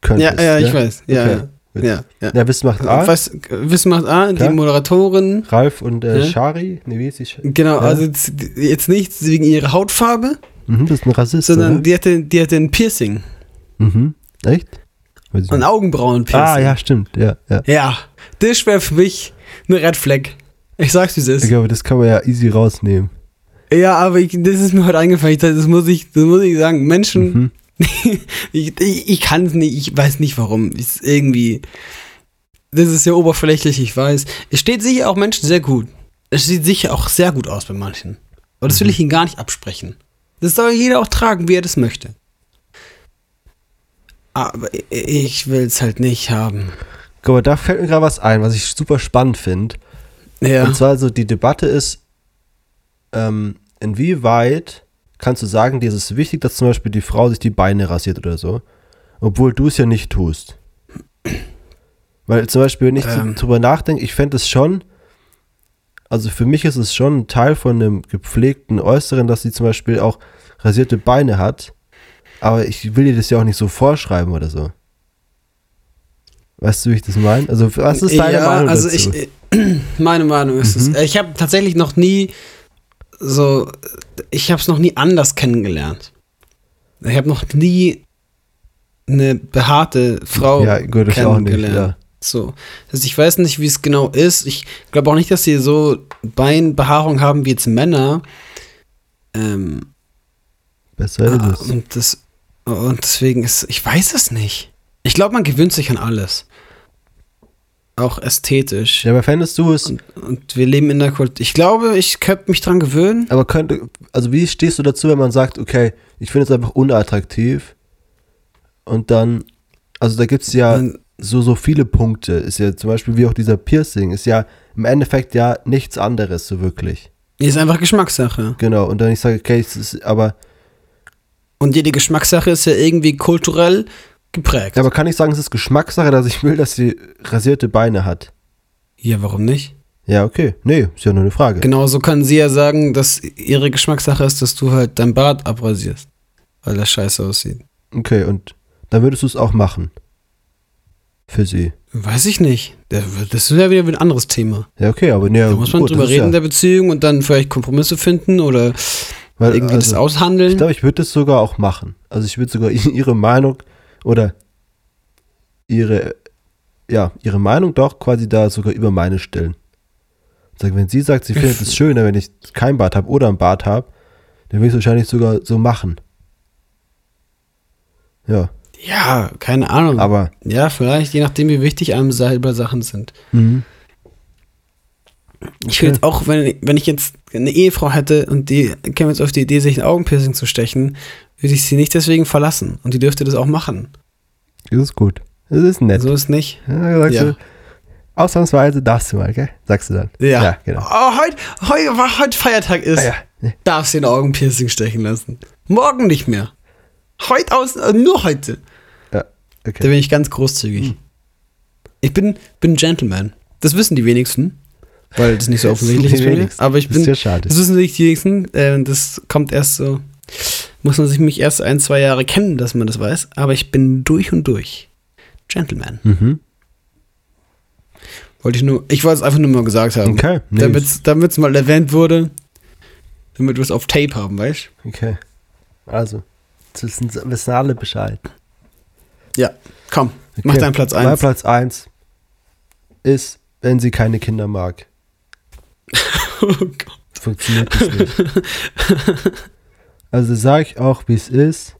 könntest. Ja, ja, ich weiß. Ja, Okay, ja. Ja, ja. Ja, Wissen macht A. Weißt, Wissen macht A, Klar. die Moderatorin. Ralf und äh, Ja. Shari, ne, wie ist die? Genau, Ja. also jetzt, jetzt nicht wegen ihrer Hautfarbe, Mhm, das ist ein Rassist, sondern oder? die hatte, die hatte ein Piercing. Mhm. Echt? Weiß Ein. Augenbrauenpiercing. ah, ja, stimmt, ja, ja. Ja, das wäre für mich eine Red Flag. Ich sag's, wie es ist. Ich glaube, das kann man ja easy rausnehmen. Ja, aber ich, das ist mir heute eingefallen. Das muss ich, das muss ich sagen. Menschen, Mhm. ich, ich, ich kann es nicht, ich weiß nicht warum. Ist irgendwie, das ist ja oberflächlich, ich weiß. Es steht sicher auch Menschen sehr gut. Es sieht sicher auch sehr gut aus bei manchen. Aber das will ich ihnen gar nicht absprechen. Das soll jeder auch tragen, wie er das möchte. Aber ich will es halt nicht haben. Guck mal, da fällt mir gerade was ein, was ich super spannend finde. Ja. Und zwar so, die Debatte ist, ähm, inwieweit kannst du sagen, dir ist es wichtig, dass zum Beispiel die Frau sich die Beine rasiert oder so, obwohl du es ja nicht tust. Weil zum Beispiel, wenn ich Ähm. drüber nachdenke, ich fände es schon, also für mich ist es schon ein Teil von einem gepflegten Äußeren, dass sie zum Beispiel auch rasierte Beine hat, aber ich will ihr das ja auch nicht so vorschreiben oder so. Weißt du, wie ich das meine? Also, was ist deine ja, Meinung also dazu? ich, äh, meine Meinung ist Mhm. es. Ich habe tatsächlich noch nie so, ich habe es noch nie anders kennengelernt. Ich habe noch nie eine behaarte Frau ja, gut, ich auch nicht, kennengelernt. ja. So. Also ich weiß nicht, wie es genau ist. Ich glaube auch nicht, dass sie so Beinbehaarung haben wie jetzt Männer. Ähm, Besser ist es. und das und deswegen ist, ich weiß es nicht. Ich glaube, man gewöhnt sich an alles. Auch ästhetisch. Ja, aber fändest du es, Und, und wir leben in der Kultur. Ich glaube, ich könnte mich dran gewöhnen. aber könnte, also wie stehst du dazu, wenn man sagt, okay, ich finde es einfach unattraktiv und dann, also da gibt es ja Dann- so, so viele Punkte, ist ja zum Beispiel wie auch dieser Piercing, ist ja im Endeffekt ja nichts anderes so wirklich. Ist einfach Geschmackssache. Genau, und dann ich sage, okay, es ist, aber, Und jede Geschmackssache ist ja irgendwie kulturell geprägt. aber kann ich sagen, es ist Geschmackssache, dass ich will, dass sie rasierte Beine hat? ja, warum nicht? Ja, okay, nee, ist ja nur eine Frage. Genauso kann sie ja sagen, dass ihre Geschmackssache ist, dass du halt dein Bart abrasierst. Weil das scheiße aussieht. Okay, und dann würdest du es auch machen. Für sie. Weiß ich nicht. Das ist ja wieder ein anderes Thema. Ja, okay, aber nee, Da muss man gut, drüber das reden in ja, der Beziehung und dann vielleicht Kompromisse finden oder weil, irgendwie das also, aushandeln. Ich glaube, ich würde das sogar auch machen. Also ich würde sogar ihre Meinung oder ihre, ja, ihre Meinung doch quasi da sogar über meine stellen. Sag, wenn sie sagt, sie findet es schöner, wenn ich kein Bart habe oder ein Bart habe, dann will ich es wahrscheinlich sogar so machen. Ja, ja, keine Ahnung. aber ja, vielleicht, je nachdem, wie wichtig einem selber Sachen sind. mhm. Ich will jetzt auch, wenn, wenn ich jetzt eine Ehefrau hätte und die käme jetzt auf die Idee, sich ein Augenpiercing zu stechen, würde ich sie nicht deswegen verlassen. Und die dürfte das auch machen. das ist gut. Das ist nett. So ist nicht. ja, sagst Ja. Du, ausnahmsweise darfst du mal, gell? Sagst du dann. Ja, genau. Oh, heute, heute, weil heute Feiertag ist, Ah, ja. Darfst du ein Augenpiercing stechen lassen. Morgen nicht mehr. Heute aus, äh, nur heute. ja, Da okay. bin ich ganz großzügig. Ich bin, bin ein Gentleman. Das wissen die wenigsten, weil das nicht so offensichtlich ist wenigsten. Aber ich Das ist bin, ja schade. das wissen nicht die wenigsten. Äh, das kommt erst so, muss man sich mich erst ein, zwei Jahre kennen, dass man das weiß. Aber ich bin durch und durch Gentleman. Mhm. Wollte ich nur, ich wollte es einfach nur mal gesagt haben. Okay. Nee, Damit es mal erwähnt wurde, damit wir es auf Tape haben, weißt Okay. Also, wissen, wissen alle Bescheid. Ja, komm, mach Okay. deinen Platz Mein 1. Platz 1 ist, wenn sie keine Kinder mag. Oh Gott. Funktioniert das nicht. Also sage ich auch, wie es ist.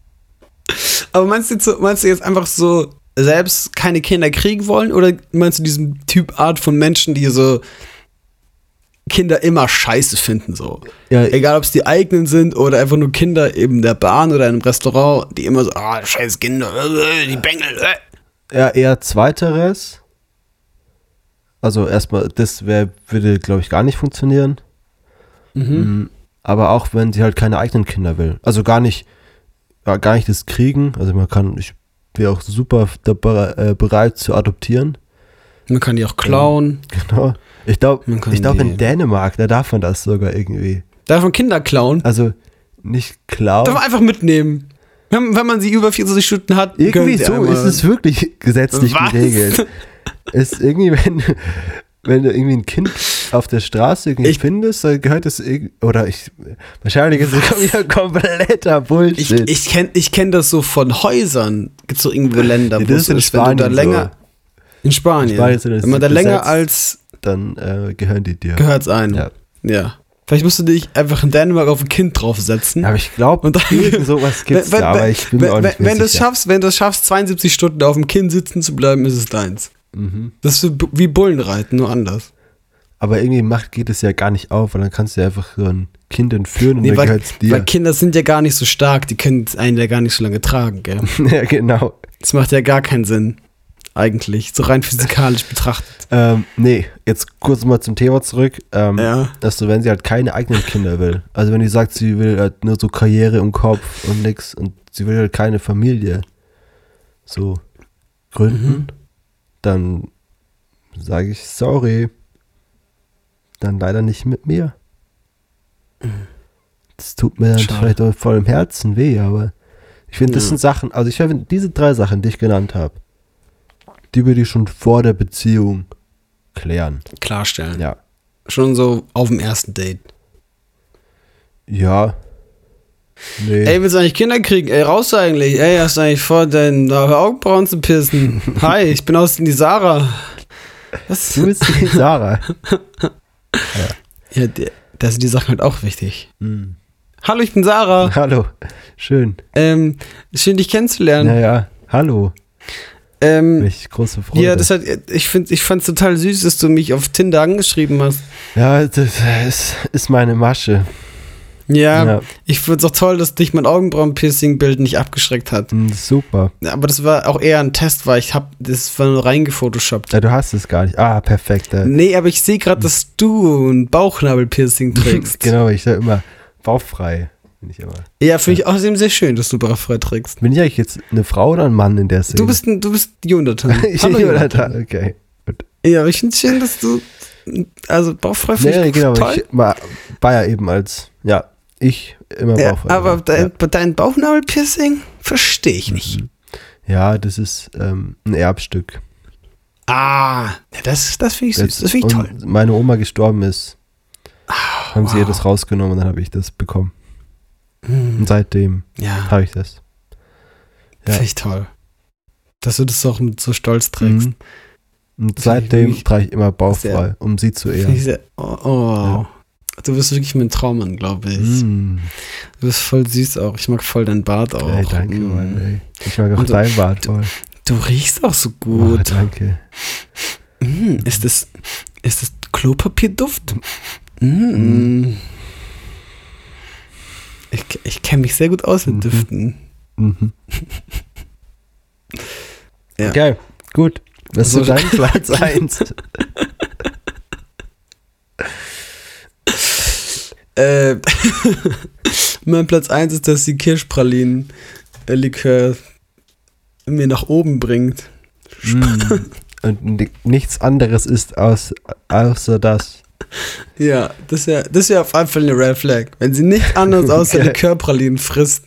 Aber meinst du, jetzt so, meinst du jetzt einfach so selbst keine Kinder kriegen wollen oder meinst du diesen Typ Art von Menschen, die so Kinder immer scheiße finden so? Ja, Egal, ob es die eigenen sind oder einfach nur Kinder in der Bahn oder in einem Restaurant, die immer so, ah, scheiß Kinder, äh, die Bengel, äh. ja, eher zweiteres. Also erstmal, das wär, würde, glaube ich, gar nicht funktionieren. Mhm. Mm, Aber auch wenn sie halt keine eigenen Kinder will. Also gar nicht, ja, gar nicht das kriegen. Also man kann, ich wäre auch super dabei, äh, bereit zu adoptieren. Man kann die auch klauen. Genau. Ich glaube, ich glaube in Dänemark, da darf man das sogar irgendwie. Darf man Kinder klauen? Also nicht klauen. Darf man einfach mitnehmen. Wenn, wenn man sie über 24 Stunden hat, Irgendwie so ist es wirklich gesetzlich Was? geregelt. Ist irgendwie, wenn, wenn du irgendwie ein Kind auf der Straße irgendwie Ich- findest, dann gehört es irgendwie, oder ich, wahrscheinlich ist es wieder kompletter Ich, Bullshit. ich kenne ich kenn das so von Häusern. Gibt es so irgendwo Länder, Nee, wo es ist in ist, wenn du da Spanien länger. In Spanien. In Spanien das wenn man da länger als dann äh, gehören die dir. gehört es einem. Ja. Ja. Vielleicht musst du dich einfach in Dänemark auf ein Kind draufsetzen. Aber ich glaube, sowas gibt es wenn, da, aber ich bin mir auch wenn, nicht mehr wenn du es schaffst, wenn du es schaffst, 72 Stunden auf dem Kind sitzen zu bleiben, ist es deins. Mhm. Das ist wie Bullenreiten, nur anders. Aber irgendwie macht geht es ja gar nicht auf, weil dann kannst du ja einfach so ein Kind entführen und Nee, dann weil, dir. weil Kinder sind ja gar nicht so stark, die können einen ja gar nicht so lange tragen, gell? ja, genau. Das macht ja gar keinen Sinn. Eigentlich, so rein physikalisch betrachtet. Ähm, nee, jetzt kurz mal zum Thema zurück. Ähm, Ja. dass du, wenn sie halt keine eigenen Kinder will, also wenn die sagt, sie will halt nur so Karriere im Kopf und nix und sie will halt keine Familie so gründen, Mhm. Dann sage ich sorry. Dann leider nicht mit mir. Das tut mir dann Schade. vielleicht auch voll im Herzen weh, aber ich finde, das Ja. sind Sachen, also ich finde, diese drei Sachen, die ich genannt habe, die würde ich schon vor der Beziehung klären. Klarstellen. Ja. Schon so auf dem ersten Date. Ja. Nee. Ey, willst du eigentlich Kinder kriegen? Ey, raus eigentlich. Ey, hast du eigentlich vor, deine Augenbrauen zu pissen? Hi, ich bin aus die Sarah. Was? Du bist die Sarah. Ja, da sind die Sachen halt auch wichtig. Hm. Hallo, ich bin Sarah. Hallo. Schön. Ähm, schön, dich kennenzulernen. Naja, hallo. Ähm, Mich große Freude. ja, das hat, ich finde, ich fand's total süß, dass du mich auf Tinder angeschrieben hast. ja, das ist, ist meine Masche. Ja, Ja. ich find's auch toll, dass dich mein Augenbrauenpiercing-Bild nicht abgeschreckt hat. Hm, Super. Aber das war auch eher ein Test, weil ich hab, das war nur reingefotoshoppt. Ja, du hast es gar nicht. Ah, perfekt. Ja. Nee, aber ich sehe gerade, dass du ein Bauchnabelpiercing trägst. genau, ich sage immer bauchfrei. Bin ich immer. Ja, finde ich außerdem sehr schön, dass du bauchfrei trägst. Bin ich eigentlich jetzt eine Frau oder ein Mann in der Szene? Du bist, ein, du bist Jonathan. ich bin Jonathan. Okay. Gut. Ja, aber ich finde schön, dass du, also bauchfrei finde Nee, ich genau. toll. Ich war, war ja eben als, ja, ich immer Ja, bauchfrei. aber ja. dein, dein Bauchnabelpiercing verstehe ich nicht. ja, das ist ähm, ein Erbstück. Ah, ja, das, das finde ich süß. Das finde ich toll. meine Oma gestorben ist, haben sie ihr wow. das rausgenommen und dann habe ich das bekommen. Hm, Und seitdem Ja, habe ich das. Ja. finde ich toll. Dass du das auch so Stolz trägst. Mhm. Und seitdem trage ich immer bauchfrei, um sie zu ehren. sehr, oh, oh. Du bist wirklich mein Traummann, glaube ich. Mm. Du bist voll süß auch. Ich mag voll deinen Bart auch. Ey, danke, Mm. Mann, ey. Ich mag auch Und du- dein Bart voll. Du riechst auch so Oh, gut. danke. Mm, ist das, ist das Klopapierduft? Ich, ich kenne mich sehr gut aus mit Mhm. Düften. Mhm. Ja. Okay, gut. Was ist So- so dein Platz 1? Äh, mein Platz 1 ist, dass die Kirschpralinen-Likör mir nach oben bringt. Und ni- nichts anderes ist aus, außer das. Ja, das wäre das wär auf jeden Fall eine Red Flag. Wenn sie nichts anderes außer. Likörpralinen frisst.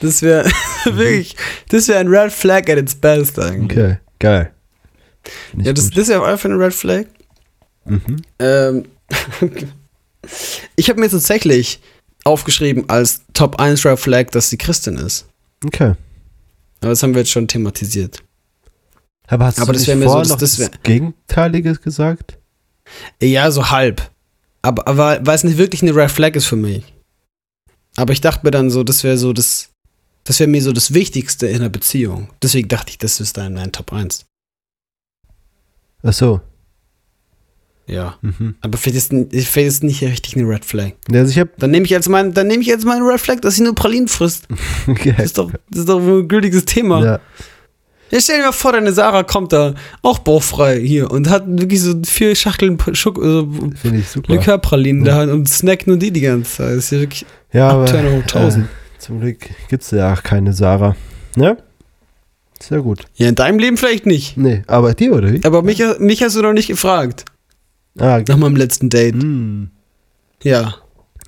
Das wäre wirklich, das wäre ein Red Flag at its best eigentlich. Okay, geil. Nicht Ja, das, gut. das wäre auf jeden Fall eine Red Flag. mhm. Ähm, ich habe mir tatsächlich aufgeschrieben als Top 1 Red Flag, dass sie Christin ist. Okay. Aber das haben wir jetzt schon thematisiert. Aber hast Aber du das nicht mir so, noch das das, Gegenteiliges gesagt? Ja, so halb. Aber, aber weil es nicht wirklich eine Red Flag ist für mich. Aber ich dachte mir dann so, das wäre so das, das wäre mir so das Wichtigste in einer Beziehung. Deswegen dachte ich, das ist dann mein Top 1. Ach so. Ja. Mhm. Aber vielleicht ist, vielleicht ist nicht richtig eine Red Flag. Ja, Also ich hab, Dann nehme ich als mein, dann nehme ich als meine Red Flag, dass sie nur Pralinen frisst. okay. Das ist doch, das ist doch ein gültiges Thema. ja. Ja, stell dir mal vor, deine Sarah kommt da auch bauchfrei hier und hat wirklich so vier Schachteln Schuck, also finde ich super. Likörpralinen Ja. da und snackt nur die die ganze Zeit. Das ist ja wirklich Ja, aber Abturner hoch 1000. äh, zum Glück gibt es ja auch keine Sarah. Ne? Sehr gut. Ja, in deinem Leben vielleicht nicht. Nee, aber dir oder wie? Aber mich, mich hast du noch nicht gefragt. Ah, Nach meinem letzten Date. hm. Ja,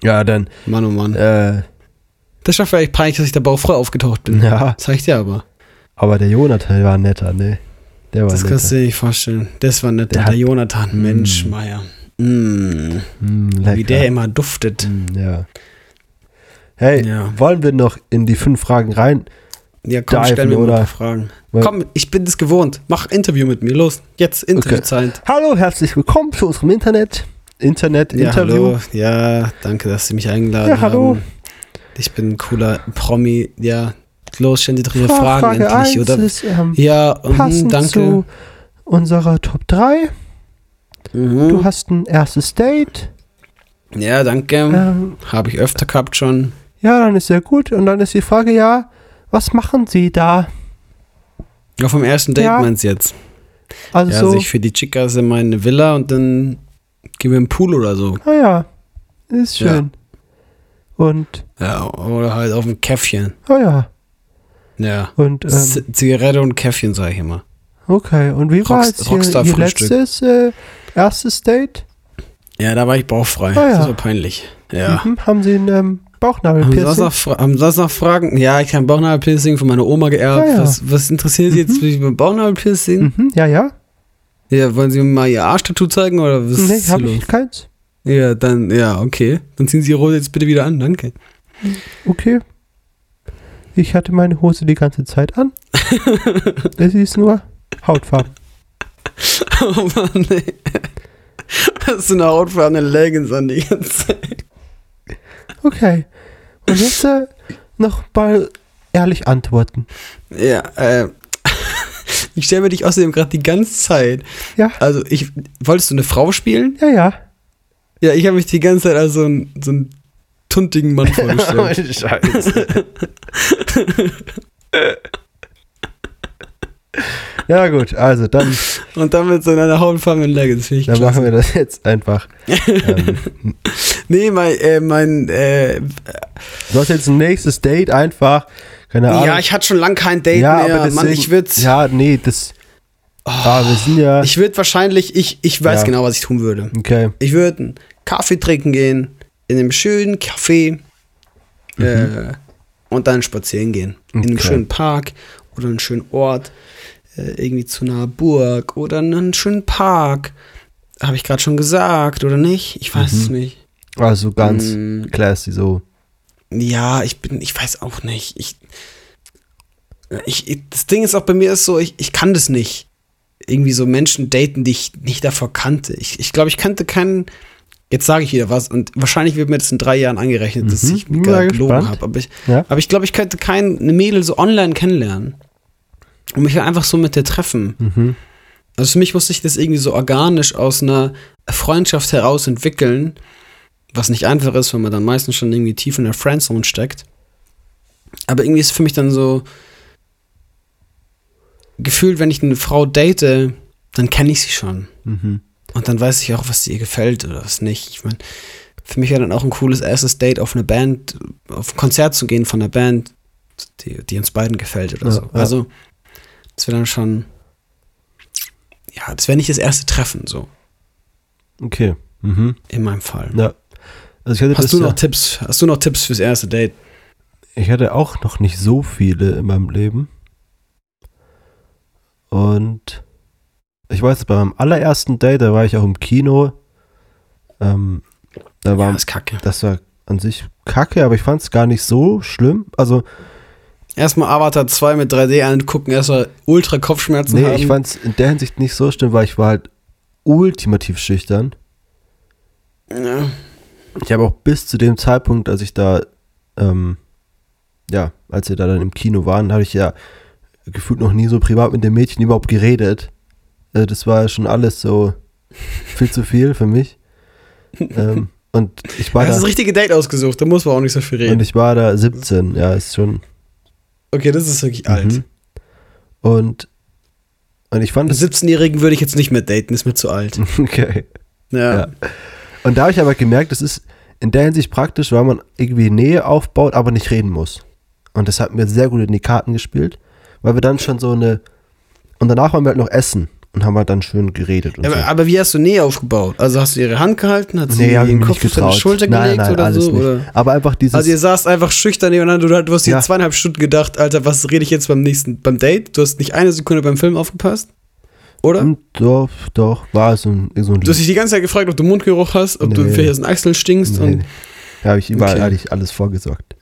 Ja, dann, Mann, oh Mann. äh, Das war vielleicht peinlich, dass ich da bauchfrei aufgetaucht bin. ja, Das sag ich dir aber. aber der Jonathan war netter, ne? Der war Das kannst netter. du dir nicht vorstellen. Das war nett. Der Der, Jonathan, Mm. Mensch, Meier. Mm, wie der immer duftet. Ja. Hey, Ja. wollen wir noch in die fünf Fragen rein? Ja, komm, stell mir mal oder? ein paar Fragen. Komm, ich bin das gewohnt. Mach Interview mit mir. Los, jetzt Interviewzeit. Hallo, herzlich willkommen zu unserem Internet. Internet-Interview. Ja, hallo. Ja, danke, dass Sie mich eingeladen Ja, hallo. haben. Ich bin ein cooler Promi. Ja, los, stellen Sie doch Ihre Fra- Fragen Frage endlich, 1 oder? ist ähm, Ja, passend danke. zu unserer Top 3. Mhm. Du hast ein erstes Date. Ja, danke. Ähm, Habe ich öfter gehabt schon. ja, dann ist sehr gut. Und dann ist die Frage, ja, was machen Sie da? Ja, vom ersten Date Ja. meinst du jetzt? Also Ja, so, also ich für die Chicas in meine Villa und dann gehen wir im Pool oder so. ah ja, ist Ja. schön. Und, Ja, oder halt auf ein Käffchen. ah ja, Ja. und, ähm, Zigarette und Käffchen, sag ich immer. okay. Und wie war jetzt Ihr, Ihr Rockstar-Frühstück. letztes äh, erstes Date? Ja, da war ich bauchfrei. Ah, ja. Das war peinlich. Ja. Mhm. Haben Sie ein ähm, Haben Sie, Bauchnabelpiercing? noch, Fra- haben Sie noch Fragen? Ja, ich habe ein Bauchnabelpiercing von meiner Oma geerbt. Ah, ja. was, was interessiert Sie jetzt mit Bauchnabelpiercing? Mhm. Ja, ja. Ja, wollen Sie mir mal Ihr Arschtattoo zeigen oder was Nee, ist habe ich keins. Ja, dann, ja, okay. Dann ziehen Sie Ihre Hose jetzt bitte wieder an, danke. Okay. Ich hatte meine Hose die ganze Zeit an. es ist nur Hautfarben. Oh Mann, nee. Hast du eine hautfarbene Leggings an die ganze Zeit? Okay. Und jetzt äh, noch mal ehrlich antworten. Ja, äh. Ich stelle mir dich außerdem gerade die ganze Zeit. Ja. Also, ich. Wolltest du eine Frau spielen? Ja, ja. Ja, ich habe mich die ganze Zeit als so ein, so einen tuntigen Mann vorgestellt. Scheiße. ja, gut, also dann, Und dann mit so einer hautfarbenen Leggings. Finde ich dann klasse. machen wir das jetzt einfach. ähm, Nee, mein, äh, mein, äh, du hast jetzt ein nächstes Date einfach. Keine Ahnung. ja, ich hatte schon lange kein Date Ja, mehr. aber deswegen, Mann, ich würde Ja, nee, das. ah, wir sind ja. ich würde wahrscheinlich, ich, ich weiß Ja. genau, was ich tun würde. okay. Ich würde einen Kaffee trinken gehen, in einem schönen Café äh, und dann spazieren gehen. In einem Mhm. Okay. schönen Park oder einem schönen Ort, äh, irgendwie zu einer Burg oder in einem schönen Park. Habe ich gerade schon gesagt oder nicht? Ich weiß es Mhm. nicht. Also ganz Mm. classy so. Ja, ich bin, ich weiß auch nicht. Ich, ich, ich, das Ding ist auch bei mir ist so, ich, ich kann das nicht. Irgendwie so Menschen daten, die ich nicht davor kannte. Ich, ich glaube, ich kannte keinen. Jetzt sage ich wieder was und wahrscheinlich wird mir das in drei Jahren angerechnet, dass Mhm, ich bin gar mal gelogen habe. Aber ich, Ja. aber ich glaube, ich könnte keine Mädel so online kennenlernen und mich einfach so mit der treffen. Mhm. Also für mich musste ich das irgendwie so organisch aus einer Freundschaft heraus entwickeln, was nicht einfach ist, wenn man dann meistens schon irgendwie tief in der Friendzone steckt. Aber irgendwie ist für mich dann so gefühlt, wenn ich eine Frau date, dann kenne ich sie schon. Mhm. Und dann weiß ich auch, was ihr gefällt oder was nicht. Ich meine, für mich wäre dann auch ein cooles erstes Date auf eine Band, auf ein Konzert zu gehen von einer Band, die, die uns beiden gefällt oder Ja, so. ja. Also, das wäre dann schon, ja, das wäre nicht das erste Treffen, so, Okay. Mhm. in meinem Fall. Ja. Also das Hast du ja, noch Tipps? Hast du noch Tipps fürs erste Date? ich hatte auch noch nicht so viele in meinem Leben. Und ich weiß, bei meinem allerersten Date, da war ich auch im Kino. Ähm, da war, Ja, ist kacke. das war an sich kacke, aber ich fand es gar nicht so schlimm. Also, Erstmal Avatar 2 mit 3D angucken, erstmal ultra Kopfschmerzen nee, haben. ich fand es in der Hinsicht nicht so schlimm, weil ich war halt ultimativ schüchtern. ja. Ich habe auch bis zu dem Zeitpunkt, als ich da, ähm, ja, als wir da dann im Kino waren, habe ich ja gefühlt noch nie so privat mit dem Mädchen überhaupt geredet. Äh, das war ja schon alles so viel zu viel für mich. ähm, und ich war Du hast da, das richtige Date ausgesucht, da muss man auch nicht so viel und reden. ich war da 17, ja, ist schon. Okay, das ist wirklich alt. Mhm. Und, und ich fand Einen es 17-Jährigen würde ich jetzt nicht mehr daten, ist mir zu alt. okay. Ja. Ja. Und da habe ich aber gemerkt, es ist in der Hinsicht praktisch, weil man irgendwie Nähe aufbaut, aber nicht reden muss. Und das hat mir sehr gut in die Karten gespielt, weil wir dann schon so eine. Und danach waren wir halt noch essen und haben halt dann schön geredet und Aber, so. aber wie hast du Nähe aufgebaut? Also hast du ihre Hand gehalten? Hat sie Nee, den Kopf auf deine. Schulter Nein, gelegt nein, oder so? nicht. Oder? Aber einfach dieses. Also ihr saßt einfach schüchtern nebeneinander, du, du hast dir Ja. zweieinhalb Stunden gedacht, Alter, was rede ich jetzt beim nächsten, beim Date? Du hast nicht eine Sekunde beim Film aufgepasst? Oder? Und doch, doch, war so ein, so ein Du hast dich die ganze Zeit gefragt, ob du Mundgeruch hast, ob du Nee. vielleicht aus den Achseln stinkst nee, und. Da habe ich überall Okay. alles vorgesorgt,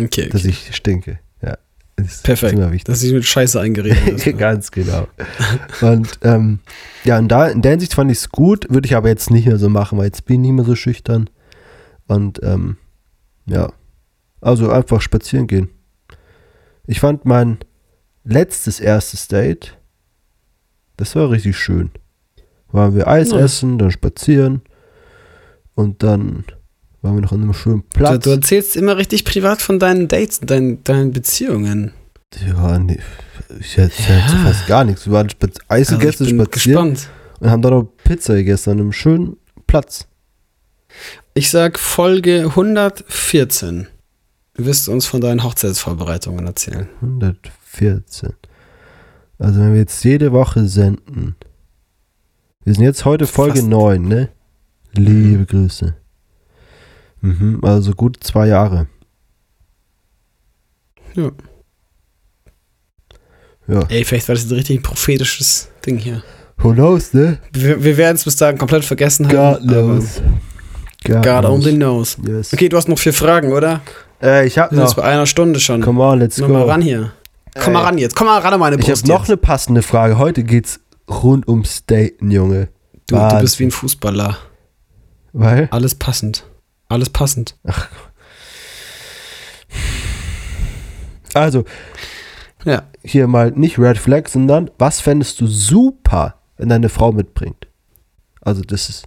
Okay, dass okay. ich stinke. Ja. Ist Perfekt. Dass du dich mit Scheiße eingeredet hast. Ganz genau. Und ähm, ja, und da, in der Hinsicht fand ich es gut, würde ich aber jetzt nicht mehr so machen, weil jetzt bin ich nicht mehr so schüchtern. Und ähm, ja, also einfach spazieren gehen. Ich fand mein letztes erstes Date, das war richtig schön. Waren wir Eis Nice. essen, dann spazieren und dann waren wir noch an einem schönen Du, Platz. du erzählst immer richtig privat von deinen Dates, deinen, deinen Beziehungen. ja, nee, ich hätte Ja. fast gar nichts. Wir waren spaz- Eis Also gegessen, spazieren. gespannt. und haben dann noch Pizza gegessen an einem schönen Platz. Ich sag Folge 114. Du wirst uns von deinen Hochzeitsvorbereitungen erzählen. 114. Also wenn wir jetzt jede Woche senden. Wir sind jetzt heute Folge Fast. 9, ne? Liebe Grüße. Mhm, also gut zwei Jahre. Ja. Ja. Ey, vielleicht war das ein richtig prophetisches Ding hier. Who knows, ne? Wir, wir werden es bis dahin komplett vergessen God haben. aber knows. God, God only knows. Yes. Okay, du hast noch vier Fragen, oder? Äh, ich hab Wir sind noch. bei einer Stunde schon. Come on, let's Komm go. mal ran hier. Komm mal Ey. ran jetzt. Komm mal ran an meine Ich Brust habe noch eine passende Frage. Heute geht's rund ums Daten, Junge. Du, du bist wie ein Fußballer. Weil? Alles passend. Alles passend. Also, Ja. hier mal nicht Red Flag, sondern was fändest du super, wenn deine Frau mitbringt? Also, das ist.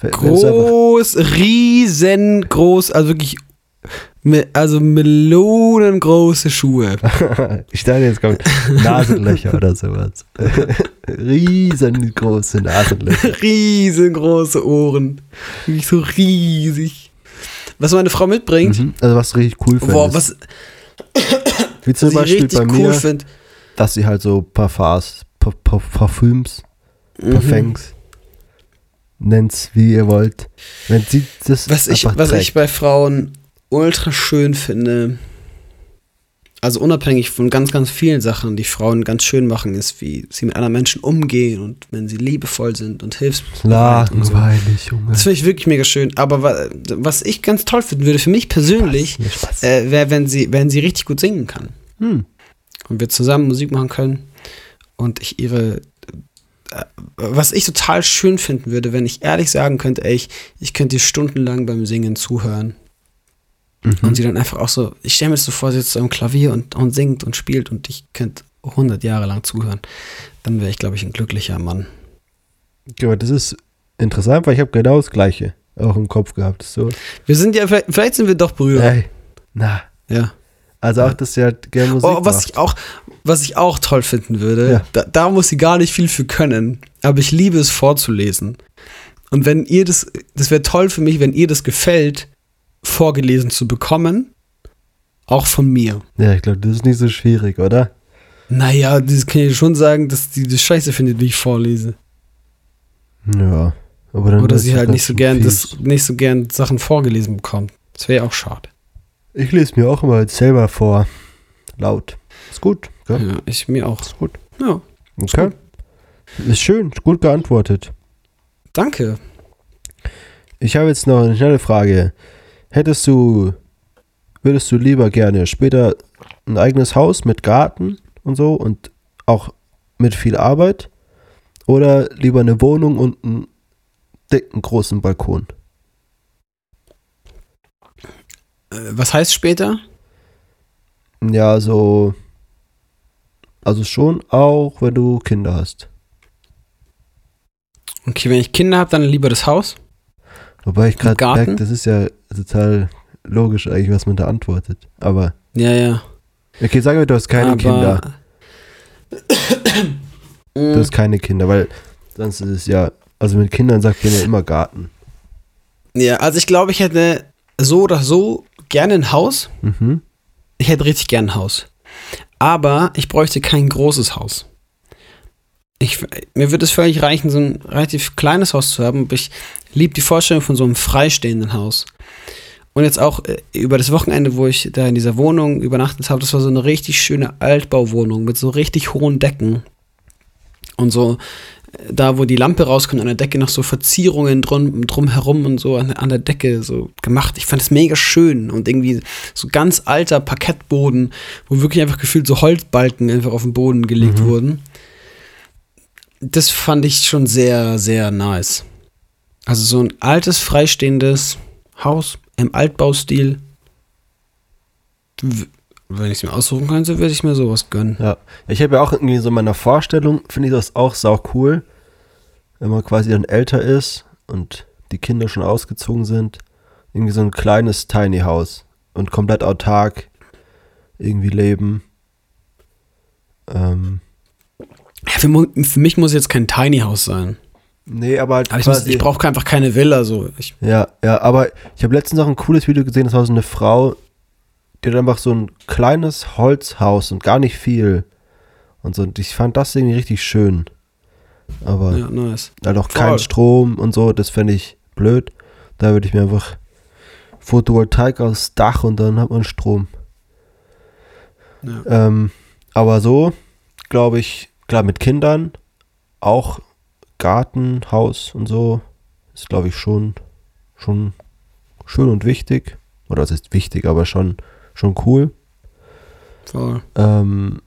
Groß, riesengroß, also wirklich, also melonengroße Schuhe. ich dachte jetzt kommt Nasenlöcher oder sowas. Riesengroße Nasenlöcher. Riesengroße Ohren. Wirklich so riesig. Was meine Frau mitbringt, Mhm. Also, was richtig cool findest. boah, was, Wie zum Beispiel richtig bei cool mir, finde. dass sie halt so Parfums, Pa- Pa- Parfüms, Mhm. Parfums, nennt's wie ihr wollt. Wenn sie das Was ich, was trägt. ich bei Frauen ultra schön finde, also unabhängig von ganz, ganz vielen Sachen, die Frauen ganz schön machen, ist, wie sie mit anderen Menschen umgehen und wenn sie liebevoll sind und hilfsbereit so. Langweilig, Junge. Das finde ich wirklich mega schön. Aber wa was ich ganz toll finden würde, für mich persönlich, äh, wäre, wenn sie, wenn sie richtig gut singen kann. Hm. Und wir zusammen Musik machen können und ich ihre. äh, Was ich total schön finden würde, wenn ich ehrlich sagen könnte, ey, ich, ich könnte ihr stundenlang beim Singen zuhören. Mhm. Und sie dann einfach auch so, ich stelle mir das so vor, sie sitzt am Klavier und, und singt und spielt und ich könnte 100 Jahre lang zuhören. Dann wäre ich, glaube ich, ein glücklicher Mann. Ja, das ist interessant, weil ich habe genau das Gleiche auch im Kopf gehabt. So, Wir sind ja, vielleicht, vielleicht sind wir doch Brüder. ey, na, Ja. also auch, dass sie halt gerne Musik Oh, was macht. ich auch, was ich auch toll finden würde, Ja. da, da muss sie gar nicht viel für können, aber ich liebe es vorzulesen. Und wenn ihr das, das wäre toll für mich, wenn ihr das gefällt, vorgelesen zu bekommen, auch von mir. Ja, ich glaube, das ist nicht so schwierig, oder? Naja, das kann ich schon sagen, dass die das scheiße findet, wie ich vorlese. Ja. Aber dann Oder ist sie halt nicht so gern das, nicht so gern Sachen vorgelesen bekommt. Das wäre ja auch schade. Ich lese mir auch immer selber vor. Laut. Ist gut. Ja, Gell? ich mir auch. Ist gut. Ja, Okay. Ist schön. Gut geantwortet. danke. Ich habe jetzt noch eine schnelle Frage. Hättest du, würdest du lieber gerne später ein eigenes Haus mit Garten und so und auch mit viel Arbeit oder lieber eine Wohnung und einen dicken großen Balkon? Äh, Was heißt später? Ja, so, also schon auch, wenn du Kinder hast. Okay, wenn ich Kinder habe, dann lieber das Haus. Wobei ich gerade merke, das ist ja total logisch eigentlich, was man da antwortet. Aber, Ja, ja. okay, sagen wir, du hast keine Aber- Kinder. Du hast keine Kinder, weil sonst ist es ja, also mit Kindern sagt man ja immer Garten. Ja, also ich glaube, ich hätte so oder so gerne ein Haus. Mhm. Ich hätte richtig gern ein Haus. Aber ich bräuchte kein großes Haus. Ich, mir würde es völlig reichen, so ein relativ kleines Haus zu haben. Aber ich liebe die Vorstellung von so einem freistehenden Haus. Und jetzt auch äh, über das Wochenende, wo ich da in dieser Wohnung übernachtet habe, das war so eine richtig schöne Altbauwohnung mit so richtig hohen Decken. Und so, äh, da wo die Lampe rauskommt, an der Decke noch so Verzierungen drum, drumherum und so an, an der Decke so gemacht. Ich fand es mega schön und irgendwie so ganz alter Parkettboden, wo wirklich einfach gefühlt so Holzbalken einfach auf den Boden gelegt Mhm. wurden. Das fand ich schon sehr, sehr nice. Also so ein altes, freistehendes Haus im Altbaustil. Wenn ich es mir aussuchen könnte, würde ich mir sowas gönnen. Ja. Ich habe ja auch irgendwie so in meiner Vorstellung, finde ich das auch sau cool, wenn man quasi dann älter ist und die Kinder schon ausgezogen sind. Irgendwie so ein kleines Tiny House und komplett autark irgendwie leben. Ähm, Ja, für, für mich muss jetzt kein Tiny House sein. nee, aber halt Aber ich, muss- ich brauche einfach keine Villa. So. Ich, Ja, ja, aber ich habe letztens noch ein cooles Video gesehen, das war so eine Frau, die hat einfach so ein kleines Holzhaus und gar nicht viel. Und so, und ich fand das irgendwie richtig schön. Aber ja, nice. halt auch voll. kein Strom und so, das fände ich blöd. Da würde ich mir einfach Photovoltaik aufs Dach und dann hat man Strom. Ja. Ähm, aber so, glaube ich, klar, mit Kindern auch Garten, Haus und so ist, glaube ich, schon, schon schön und wichtig. Oder es ist wichtig, aber schon, schon cool. Voll. Ähm,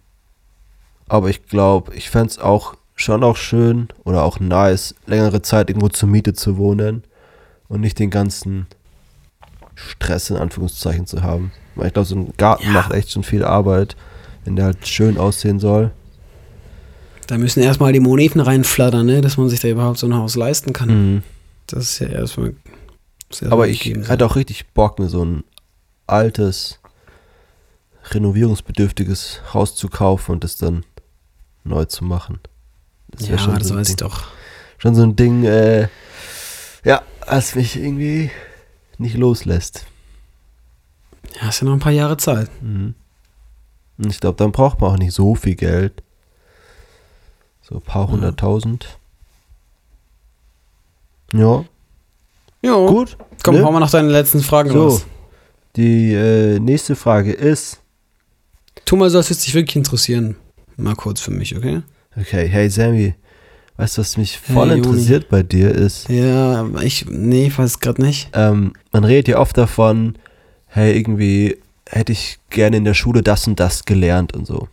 aber ich glaube, ich fände es auch schon auch schön oder auch nice, längere Zeit irgendwo zur Miete zu wohnen und nicht den ganzen Stress in Anführungszeichen zu haben. Weil ich glaube, so ein Garten Ja. macht echt schon viel Arbeit, wenn der halt schön aussehen soll. Da müssen erstmal die Moneten reinflattern, ne, dass man sich da überhaupt so ein Haus leisten kann. Mhm. Das ist ja erstmal. sehr Aber ich hatte auch richtig Bock, mir so ein altes, renovierungsbedürftiges Haus zu kaufen und das dann neu zu machen. Das Ja, schon das so ein weiß Ding. ich doch. schon so ein Ding, äh, ja, was mich irgendwie nicht loslässt. Ja, ist ja noch ein paar Jahre Zeit. Mhm. Und ich glaube, dann braucht man auch nicht so viel Geld. So ein paar Ja. hunderttausend. Ja, Jo. gut. Komm, ne? hau mal noch deine letzten Fragen So, raus. die äh, nächste Frage ist, Tu mal so, als würde es dich wirklich interessieren. Mal kurz für mich, okay? okay, hey Sammy, weißt du, was mich voll Hey, interessiert bei dir ist, Ja, ich, nee, ich weiß gerade nicht. ähm, man redet ja oft davon, hey, irgendwie hätte ich gerne in der Schule das und das gelernt und so.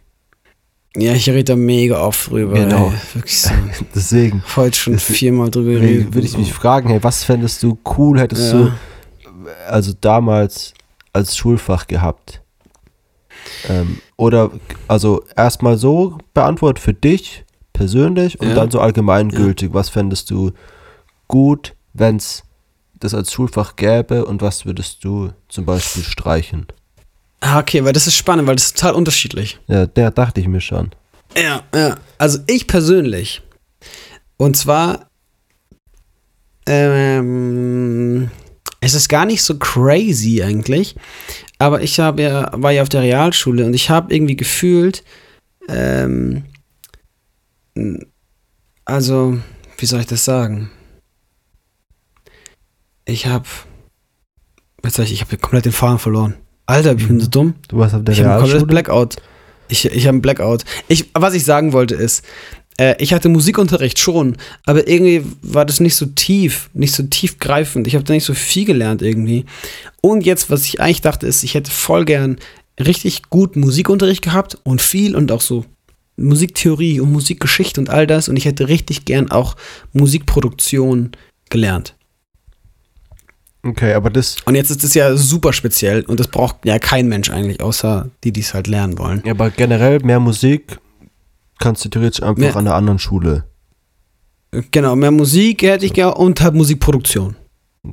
Ja, ich rede da mega oft drüber. Genau. Ey. Wirklich so. Deswegen Heute schon Deswegen- viermal drüber geredet. würde ich mich fragen, hey, was fändest du cool, hättest ja. du also damals als Schulfach gehabt? Ähm, oder also erstmal so beantwortet für dich persönlich und Ja. dann so allgemeingültig. Was fändest du gut, wenn es das als Schulfach gäbe und was würdest du zum Beispiel streichen? Ah, okay, weil das ist spannend, weil das ist total unterschiedlich. Ja, der dachte ich mir schon. Ja, ja. Also ich persönlich. Und zwar, ähm, es ist gar nicht so crazy eigentlich, aber ich habe ja, war ja auf der Realschule und ich habe irgendwie gefühlt, ähm, also, wie soll ich das sagen? Ich habe, jetzt ich, ich habe komplett den Faden verloren. Alter, ich bin so dumm. Du warst auf der Ich Realschule? Blackout. Ich, ich habe einen Blackout. Ich, was ich sagen wollte ist, äh, ich hatte Musikunterricht schon, aber irgendwie war das nicht so tief, nicht so tiefgreifend. Ich habe da nicht so viel gelernt irgendwie. Und jetzt, was ich eigentlich dachte, ist, ich hätte voll gern richtig gut Musikunterricht gehabt und viel und auch so Musiktheorie und Musikgeschichte und all das. Und ich hätte richtig gern auch Musikproduktion gelernt. Okay, aber das, Und jetzt ist es ja super speziell und das braucht ja kein Mensch eigentlich, außer die, die es halt lernen wollen. ja, aber generell mehr Musik kannst du theoretisch einfach Mehr- an einer anderen Schule. Genau, mehr Musik hätte ich gerne und halt Musikproduktion.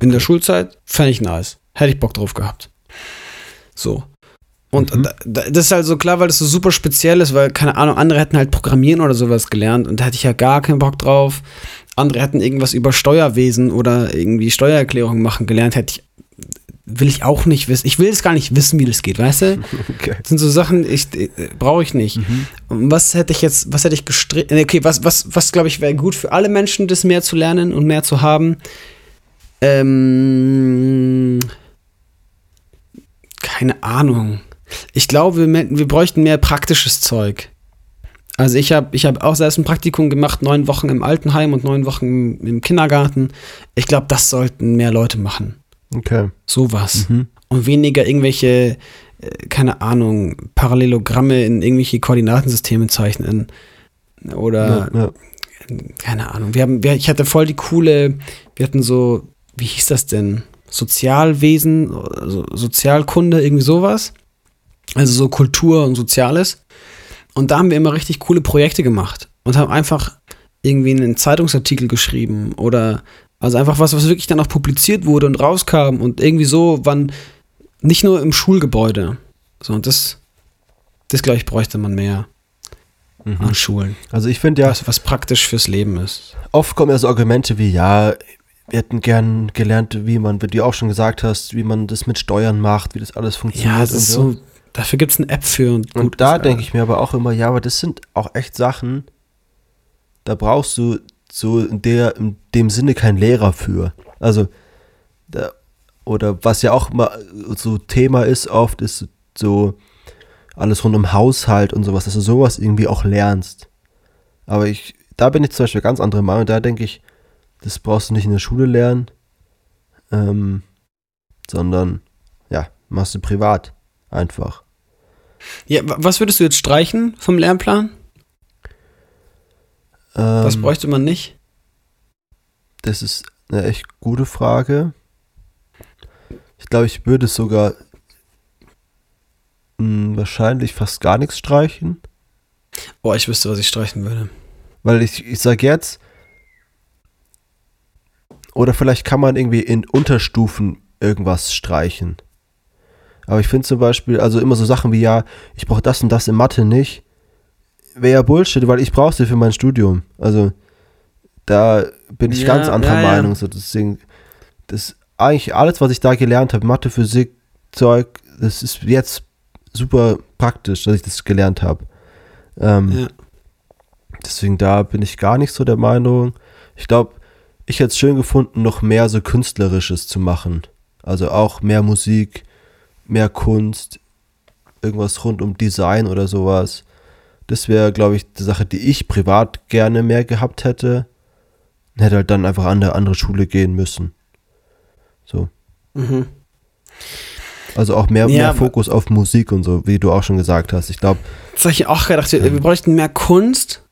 In der Schulzeit fände ich nice. Hätte ich Bock drauf gehabt. So. Und Mhm. da, da, das ist halt so klar, weil das so super speziell ist, weil, keine Ahnung, andere hätten halt Programmieren oder sowas gelernt und da hätte ich ja gar keinen Bock drauf. Andere hätten irgendwas über Steuerwesen oder irgendwie Steuererklärung machen gelernt, hätte ich, will ich auch nicht wissen. Ich will es gar nicht wissen, wie das geht, weißt du? Okay. Das sind so Sachen, ich äh, brauche ich nicht. Und was hätte ich jetzt, was hätte ich gestrickt? Okay, was, was, was glaube ich wäre gut für alle Menschen, das mehr zu lernen und mehr zu haben? Ähm, keine Ahnung. Ich glaube, wir, wir bräuchten mehr praktisches Zeug. Also ich habe ich hab auch selbst ein Praktikum gemacht, neun Wochen im Altenheim und neun Wochen im, im Kindergarten. Ich glaube, das sollten mehr Leute machen. Okay. Sowas Mhm. und weniger irgendwelche, äh, keine Ahnung, Parallelogramme in irgendwelche Koordinatensysteme zeichnen. Oder, ja, ja. keine Ahnung. Wir haben, wir, ich hatte voll die coole, wir hatten so, wie hieß das denn? Sozialwesen, also Sozialkunde, irgendwie sowas. Also so Kultur und Soziales. Und da haben wir immer richtig coole Projekte gemacht und haben einfach irgendwie einen Zeitungsartikel geschrieben oder also einfach was, was wirklich dann auch publiziert wurde und rauskam und irgendwie so, wann nicht nur im Schulgebäude. So, und das, das glaube ich, bräuchte man mehr Mhm. an Schulen. Also ich finde ja, Was, was praktisch fürs Leben ist. oft kommen ja so Argumente wie, ja, wir hätten gern gelernt, wie man, wie du auch schon gesagt hast, wie man das mit Steuern macht, wie das alles funktioniert. Ja, es ist und so, dafür gibt es eine App für und Und gut. da denke ich mir aber auch immer, ja, aber das sind auch echt Sachen, da brauchst du so in, der, in dem Sinne keinen Lehrer für. Also, da, oder was ja auch mal so Thema ist oft, ist so alles rund um Haushalt und sowas, dass du sowas irgendwie auch lernst. Aber ich, da bin ich zum Beispiel ganz andere Meinung, da denke ich, das brauchst du nicht in der Schule lernen, ähm, sondern, ja, machst du privat einfach. Ja, wa- was würdest du jetzt streichen vom Lernplan? Was Ähm, bräuchte man nicht? Das ist eine echt gute Frage. Ich glaube, ich würde sogar mh, wahrscheinlich fast gar nichts streichen. Oh, ich wüsste, was ich streichen würde. Weil ich, ich sage jetzt, oder vielleicht kann man irgendwie in Unterstufen irgendwas streichen. Aber ich finde zum Beispiel, also immer so Sachen wie, ja, ich brauche das und das in Mathe nicht, wäre ja Bullshit, weil ich brauche sie für mein Studium. Also da bin ich Ja, ganz anderer ja. Meinung. So, deswegen, das eigentlich alles, was ich da gelernt habe, Mathe, Physik, Zeug, das ist jetzt super praktisch, dass ich das gelernt habe. Ähm, Ja. Deswegen da bin ich gar nicht so der Meinung. Ich glaube, ich hätte es schön gefunden, noch mehr so Künstlerisches zu machen. Also auch mehr Musik, mehr Kunst, irgendwas rund um Design oder sowas. Das wäre, glaube ich, die Sache, die ich privat gerne mehr gehabt hätte. Hätte halt dann einfach an eine andere Schule gehen müssen. So. Mhm. Also auch mehr, Ja, mehr Fokus auf Musik und so, wie du auch schon gesagt hast. Ich glaube, Das habe ich auch gedacht, wir, wir bräuchten mehr Kunst.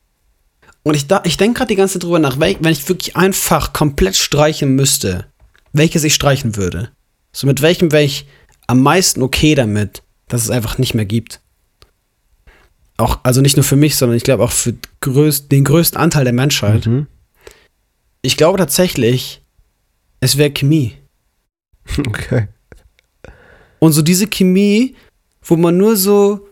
Und ich, da- ich denke gerade die ganze Zeit drüber nach, wenn ich wirklich einfach komplett streichen müsste, welches ich streichen würde. So mit welchem wäre ich am meisten okay damit, dass es einfach nicht mehr gibt. Auch, also nicht nur für mich, sondern ich glaube auch für größt, den größten Anteil der Menschheit. mhm. Ich glaube tatsächlich, es wäre Chemie. okay. Und so diese Chemie, wo man nur so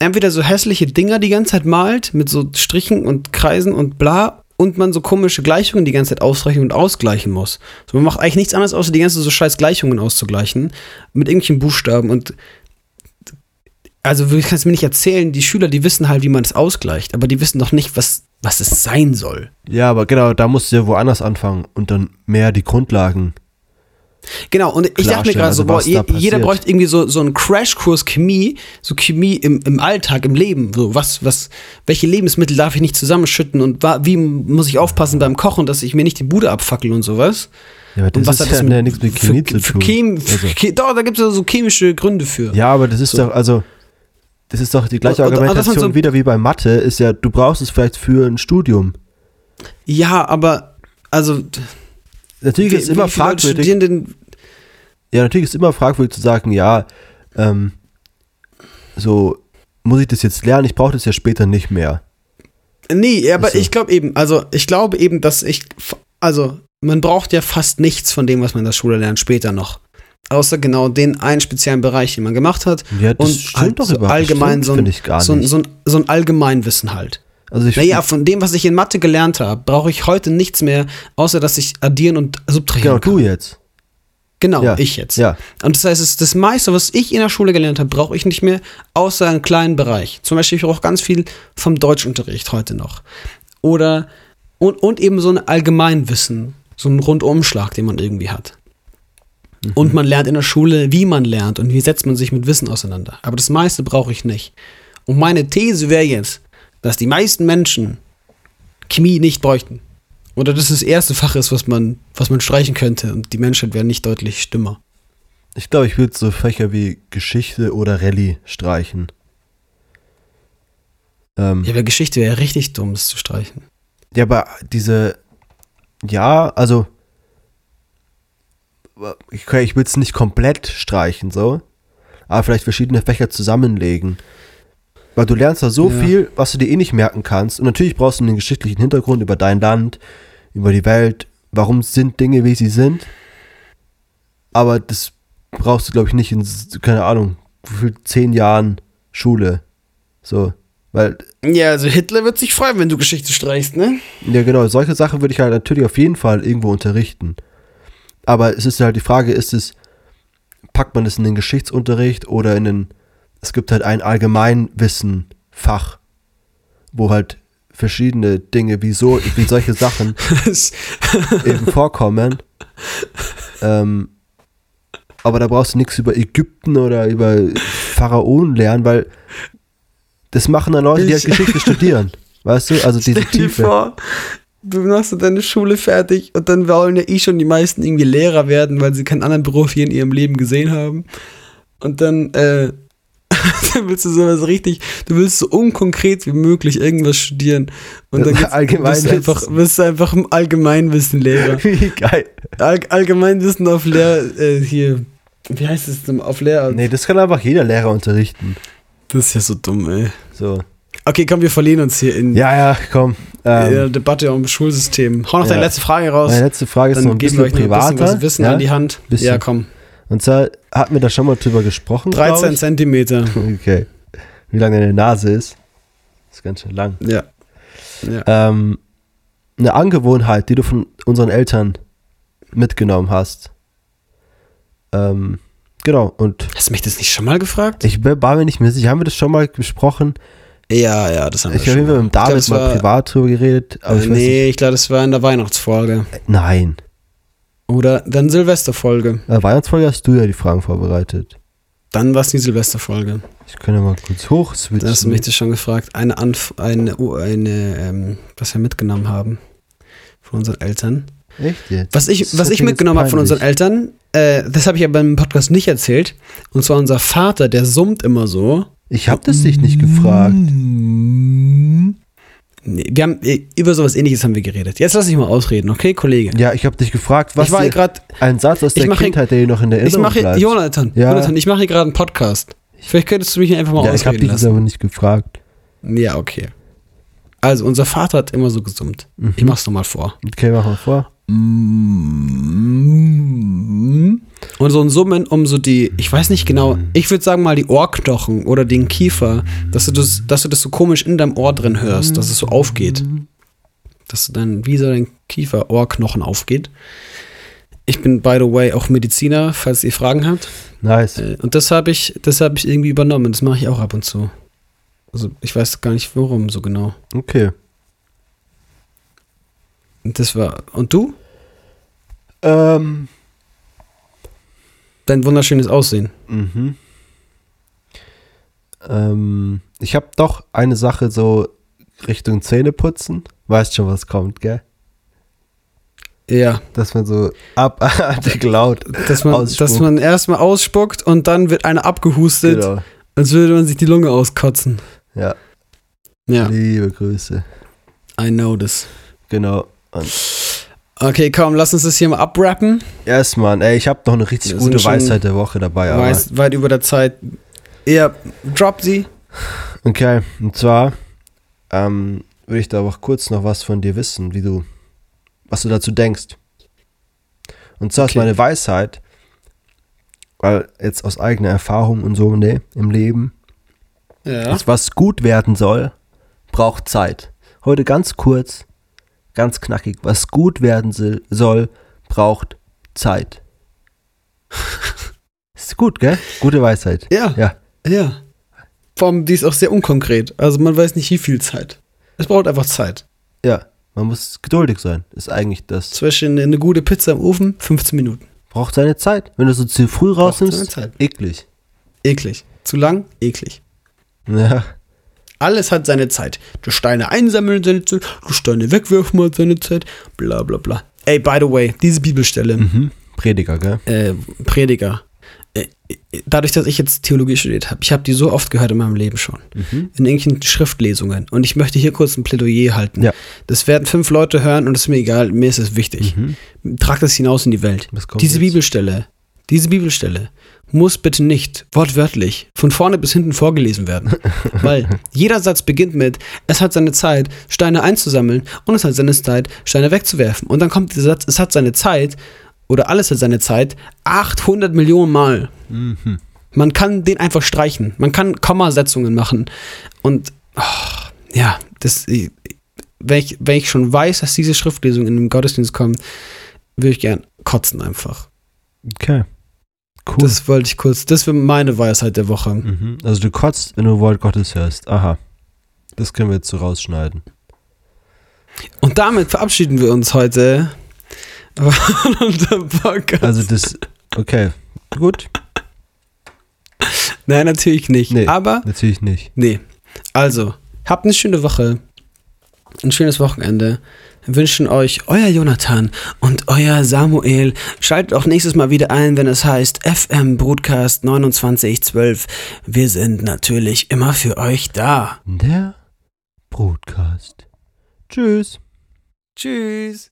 entweder so hässliche Dinger die ganze Zeit malt, mit so Strichen und Kreisen und bla, und man so komische Gleichungen die ganze Zeit ausrechnen und ausgleichen muss. So, man macht eigentlich nichts anderes, außer die ganze so scheiß Gleichungen auszugleichen, mit irgendwelchen Buchstaben und also du kannst mir nicht erzählen, die Schüler, die wissen halt, wie man es ausgleicht, aber die wissen doch nicht, was, was es sein soll. Ja, aber genau, da musst du ja woanders anfangen und dann mehr die Grundlagen. Genau, und ich dachte mir gerade so, also boah, was je, da passiert. jeder bräuchte irgendwie so, so einen Crashkurs Chemie, so Chemie im, im Alltag, im Leben. So, was, was, welche Lebensmittel darf ich nicht zusammenschütten und wie muss ich aufpassen beim Kochen, dass ich mir nicht die Bude abfackel und sowas. Ja, aber Und das ist ja, ja nichts mit Chemie für, zu für tun. Chem, für, also, doch, da gibt es ja so chemische Gründe für. ja, aber das ist So. doch, also, das ist doch die gleiche Und- und- und Argumentation so- wieder wie bei Mathe, ist ja, du brauchst es vielleicht für ein Studium. Ja, aber, also, Natürlich ist es immer fragwürdig. Ja, natürlich ist immer fragwürdig zu sagen, ja, ähm, so, muss ich das jetzt lernen? Ich brauche das ja später nicht mehr. Nee, aber Ach so. ich glaube eben, also ich glaube eben, dass ich, also man braucht ja fast nichts von dem, was man in der Schule lernt, später noch. Außer genau den einen speziellen Bereich, den man gemacht hat. Ja, das und stimmt halt doch so überhaupt allgemein nicht, so ein, finde ich gar so, ein, nicht. so, ein, so ein Allgemeinwissen halt. Also ich Naja, von dem, was ich in Mathe gelernt habe, brauche ich heute nichts mehr, außer dass ich addieren und subtrahieren genau, kann. du jetzt. Genau, Ja. ich jetzt. Ja, Und das heißt, das meiste, was ich in der Schule gelernt habe, brauche ich nicht mehr, außer einen kleinen Bereich. Zum Beispiel, ich brauche ganz viel vom Deutschunterricht heute noch. Oder, und, und eben so ein Allgemeinwissen, so ein Rundumschlag, den man irgendwie hat. Und man lernt in der Schule, wie man lernt und wie setzt man sich mit Wissen auseinander. Aber das meiste brauche ich nicht. Und meine These wäre jetzt, dass die meisten Menschen Chemie nicht bräuchten. Oder dass das erste Fach ist, was man, was man streichen könnte und die Menschheit wäre nicht deutlich stümmer. ich glaube, ich würde so Fächer wie Geschichte oder Rallye streichen. Ähm, Ja, aber Geschichte wäre ja richtig dumm, das zu streichen. Ja, aber diese, ja, also, ich, ich will es nicht komplett streichen, so, aber vielleicht verschiedene Fächer zusammenlegen. Weil du lernst da so Ja. viel, was du dir eh nicht merken kannst. Und natürlich brauchst du einen geschichtlichen Hintergrund über dein Land, über die Welt. Warum sind Dinge, wie sie sind? Aber das brauchst du, glaube ich, nicht in, keine Ahnung, viel, zehn Jahren Schule. So, weil Ja, also Hitler wird sich freuen, wenn du Geschichte streichst, ne? Ja, genau. Solche Sachen würde ich halt natürlich auf jeden Fall irgendwo unterrichten. Aber es ist halt die Frage, ist es, packt man es in den Geschichtsunterricht oder in den, es gibt halt ein Allgemeinwissen-Fach, wo halt verschiedene Dinge, wie so, wie solche Sachen eben vorkommen. Ähm, aber da brauchst du nichts über Ägypten oder über Pharaonen lernen, weil das machen dann Leute, die halt Ich- Geschichte studieren. Weißt du? Also diese Stell dir Tiefe. vor, du machst deine Schule fertig und dann wollen ja eh schon die meisten irgendwie Lehrer werden, weil sie keinen anderen Beruf hier in ihrem Leben gesehen haben. Und dann, äh, dann willst du sowas richtig, du willst so unkonkret wie möglich irgendwas studieren. Und dann bist du einfach, bist du einfach ein Allgemeinwissenlehrer. Wie geil. All, Allgemeinwissen auf Lehr, äh, hier, wie heißt es denn, auf Lehramt? Nee, das kann einfach jeder Lehrer unterrichten. Das ist ja so dumm, ey. So. Okay, komm, wir verlieren uns hier in Ja, ja, komm. der Ähm, Debatte um Schulsystem. Hau noch deine ja. letzte Frage raus. meine letzte Frage ist noch Dann ein geben wir bisschen euch noch ein bisschen privater. was Wissen ja? an die Hand. Bisschen. Ja, komm. Und zwar hatten wir da schon mal drüber gesprochen. glaub 13 ich. Zentimeter. Okay. Wie lang deine Nase ist. ist ganz schön lang. Ja. ja. Ähm, eine Angewohnheit, die du von unseren Eltern mitgenommen hast. Ähm, genau. Und Hast du mich das nicht schon mal gefragt? ich war mir nicht mehr sicher. Haben wir das schon mal besprochen? Ja, ja, das haben Ich wir habe schon. mit dem Ich glaub, David das mal war- privat drüber geredet. Aber Äh, ich weiß nee, ich glaube, das war in der Weihnachtsfolge. nicht. Nein. Oder dann Silvesterfolge. Äh, Weihnachtsfolge hast du ja die Fragen vorbereitet. Dann war es die Silvesterfolge. Ich kann ja mal kurz hoch Da hast du mich das schon gefragt. Eine, Anf eine, oh, eine ähm, was wir mitgenommen haben von unseren Eltern. Echt jetzt? Was ich, Das was ich mitgenommen habe von unseren Eltern, äh, das habe ich aber im Podcast nicht erzählt. Und zwar unser Vater, der summt immer so. Ich habe das dich nicht gefragt. Wir haben, äh, über sowas ähnliches haben wir geredet. Jetzt lass ich mal ausreden, okay, Kollege? Ja, ich habe dich gefragt, was ich war gerade, ein Satz aus ich der mache- Kindheit, der dir noch in der ich Erinnerung mache, bleibt. Jonathan, Ja. Jonathan, ich mache hier gerade einen Podcast. Vielleicht könntest du mich einfach mal ja, ich habe ausreden dich lassen. aber nicht gefragt. Ja, okay. Also, unser Vater hat immer so gesummt. Mhm. Ich mach's nochmal vor. Okay, mach mal vor. Und so ein Summen um so die, ich weiß nicht genau, ich würde sagen mal die Ohrknochen oder den Kiefer, dass du das, dass du das so komisch in deinem Ohr drin hörst, dass es so aufgeht. Dass du dann wie so dein Kiefer, Ohrknochen aufgeht. Ich bin, by the way, auch Mediziner, falls ihr Fragen habt. Nice. Äh, Und das habe ich, das habe ich irgendwie übernommen. Das mache ich auch ab und zu. Also ich weiß gar nicht warum so genau. Okay. Das war. Und du? Ähm, Dein wunderschönes Aussehen. mhm. Ähm, ich habe doch eine Sache so Richtung Zähneputzen. Weißt schon, was kommt, gell? Ja. Dass man so abartig laut Dass man, Ausspuckt. dass man erstmal ausspuckt und dann wird einer abgehustet, Genau. als würde man sich die Lunge auskotzen. Ja, Ja, liebe Grüße. I know this. Genau. Und Okay, komm, lass uns das hier mal abrappen. yes, Mann, ey, ich habe noch eine richtig Wir gute Weisheit der Woche dabei. Aber Weiß, weit über der Zeit. Ja, drop sie. Okay, und zwar ähm, würde ich da auch kurz noch was von dir wissen, wie du, was du dazu denkst. Und zwar ist Okay. meine Weisheit, weil jetzt aus eigener Erfahrung und so, ne, im Leben, Ja. dass was gut werden soll, braucht Zeit. Heute ganz kurz, ganz knackig, was gut werden soll- braucht Zeit. ist gut, gell? Gute Weisheit. Ja. Ja. Ja. Vor allem, die ist auch sehr unkonkret. Also man weiß nicht, wie viel Zeit. Es braucht einfach Zeit. Ja, man muss geduldig sein. Ist eigentlich das. Zwischen eine gute Pizza im Ofen, 15 Minuten. Braucht seine Zeit. Wenn du so zu früh Braucht rausnimmst, eklig. Eklig. Zu lang, eklig. Ja, Alles hat seine Zeit. Du Steine einsammeln seine Zeit, du Steine wegwerfen hat seine Zeit, bla bla bla. Ey, by the way, diese Bibelstelle, mhm. Prediger, gell? äh, Prediger, äh, dadurch, dass ich jetzt Theologie studiert habe, ich habe die so oft gehört in meinem Leben schon. Mhm. In irgendwelchen Schriftlesungen. Und ich möchte hier kurz ein Plädoyer halten. Ja. Das werden fünf Leute hören und es ist mir egal, mir ist es wichtig. Mhm. Trag das hinaus in die Welt. Diese jetzt? Bibelstelle, diese Bibelstelle muss bitte nicht wortwörtlich von vorne bis hinten vorgelesen werden. Weil jeder Satz beginnt mit, es hat seine Zeit, Steine einzusammeln und es hat seine Zeit, Steine wegzuwerfen. Und dann kommt dieser Satz, es hat seine Zeit oder alles hat seine Zeit 800 Millionen Mal. Mhm. Man kann den einfach streichen. Man kann Kommasetzungen machen. Und oh, ja, das, wenn, ich, wenn ich schon weiß, dass diese Schriftlesung in den Gottesdienst kommt, würde ich gern kotzen einfach. Okay. Cool. Das wollte ich kurz, das wäre meine Weisheit der Woche. mhm. Also du kotzt, wenn du Wort Gottes hörst. Aha. Das können wir jetzt so rausschneiden. Und damit verabschieden wir uns heute von unserem Podcast. Also das, okay. Gut. Nein, natürlich nicht. Nee. Aber, Natürlich nicht. nee. Also, habt eine schöne Woche. Ein schönes Wochenende. Wünschen euch euer Jonathan und euer Samuel. Schaltet auch nächstes Mal wieder ein, wenn es heißt FM Broadcast 2912. Wir sind natürlich immer für euch da. Der Broadcast. Tschüss. Tschüss.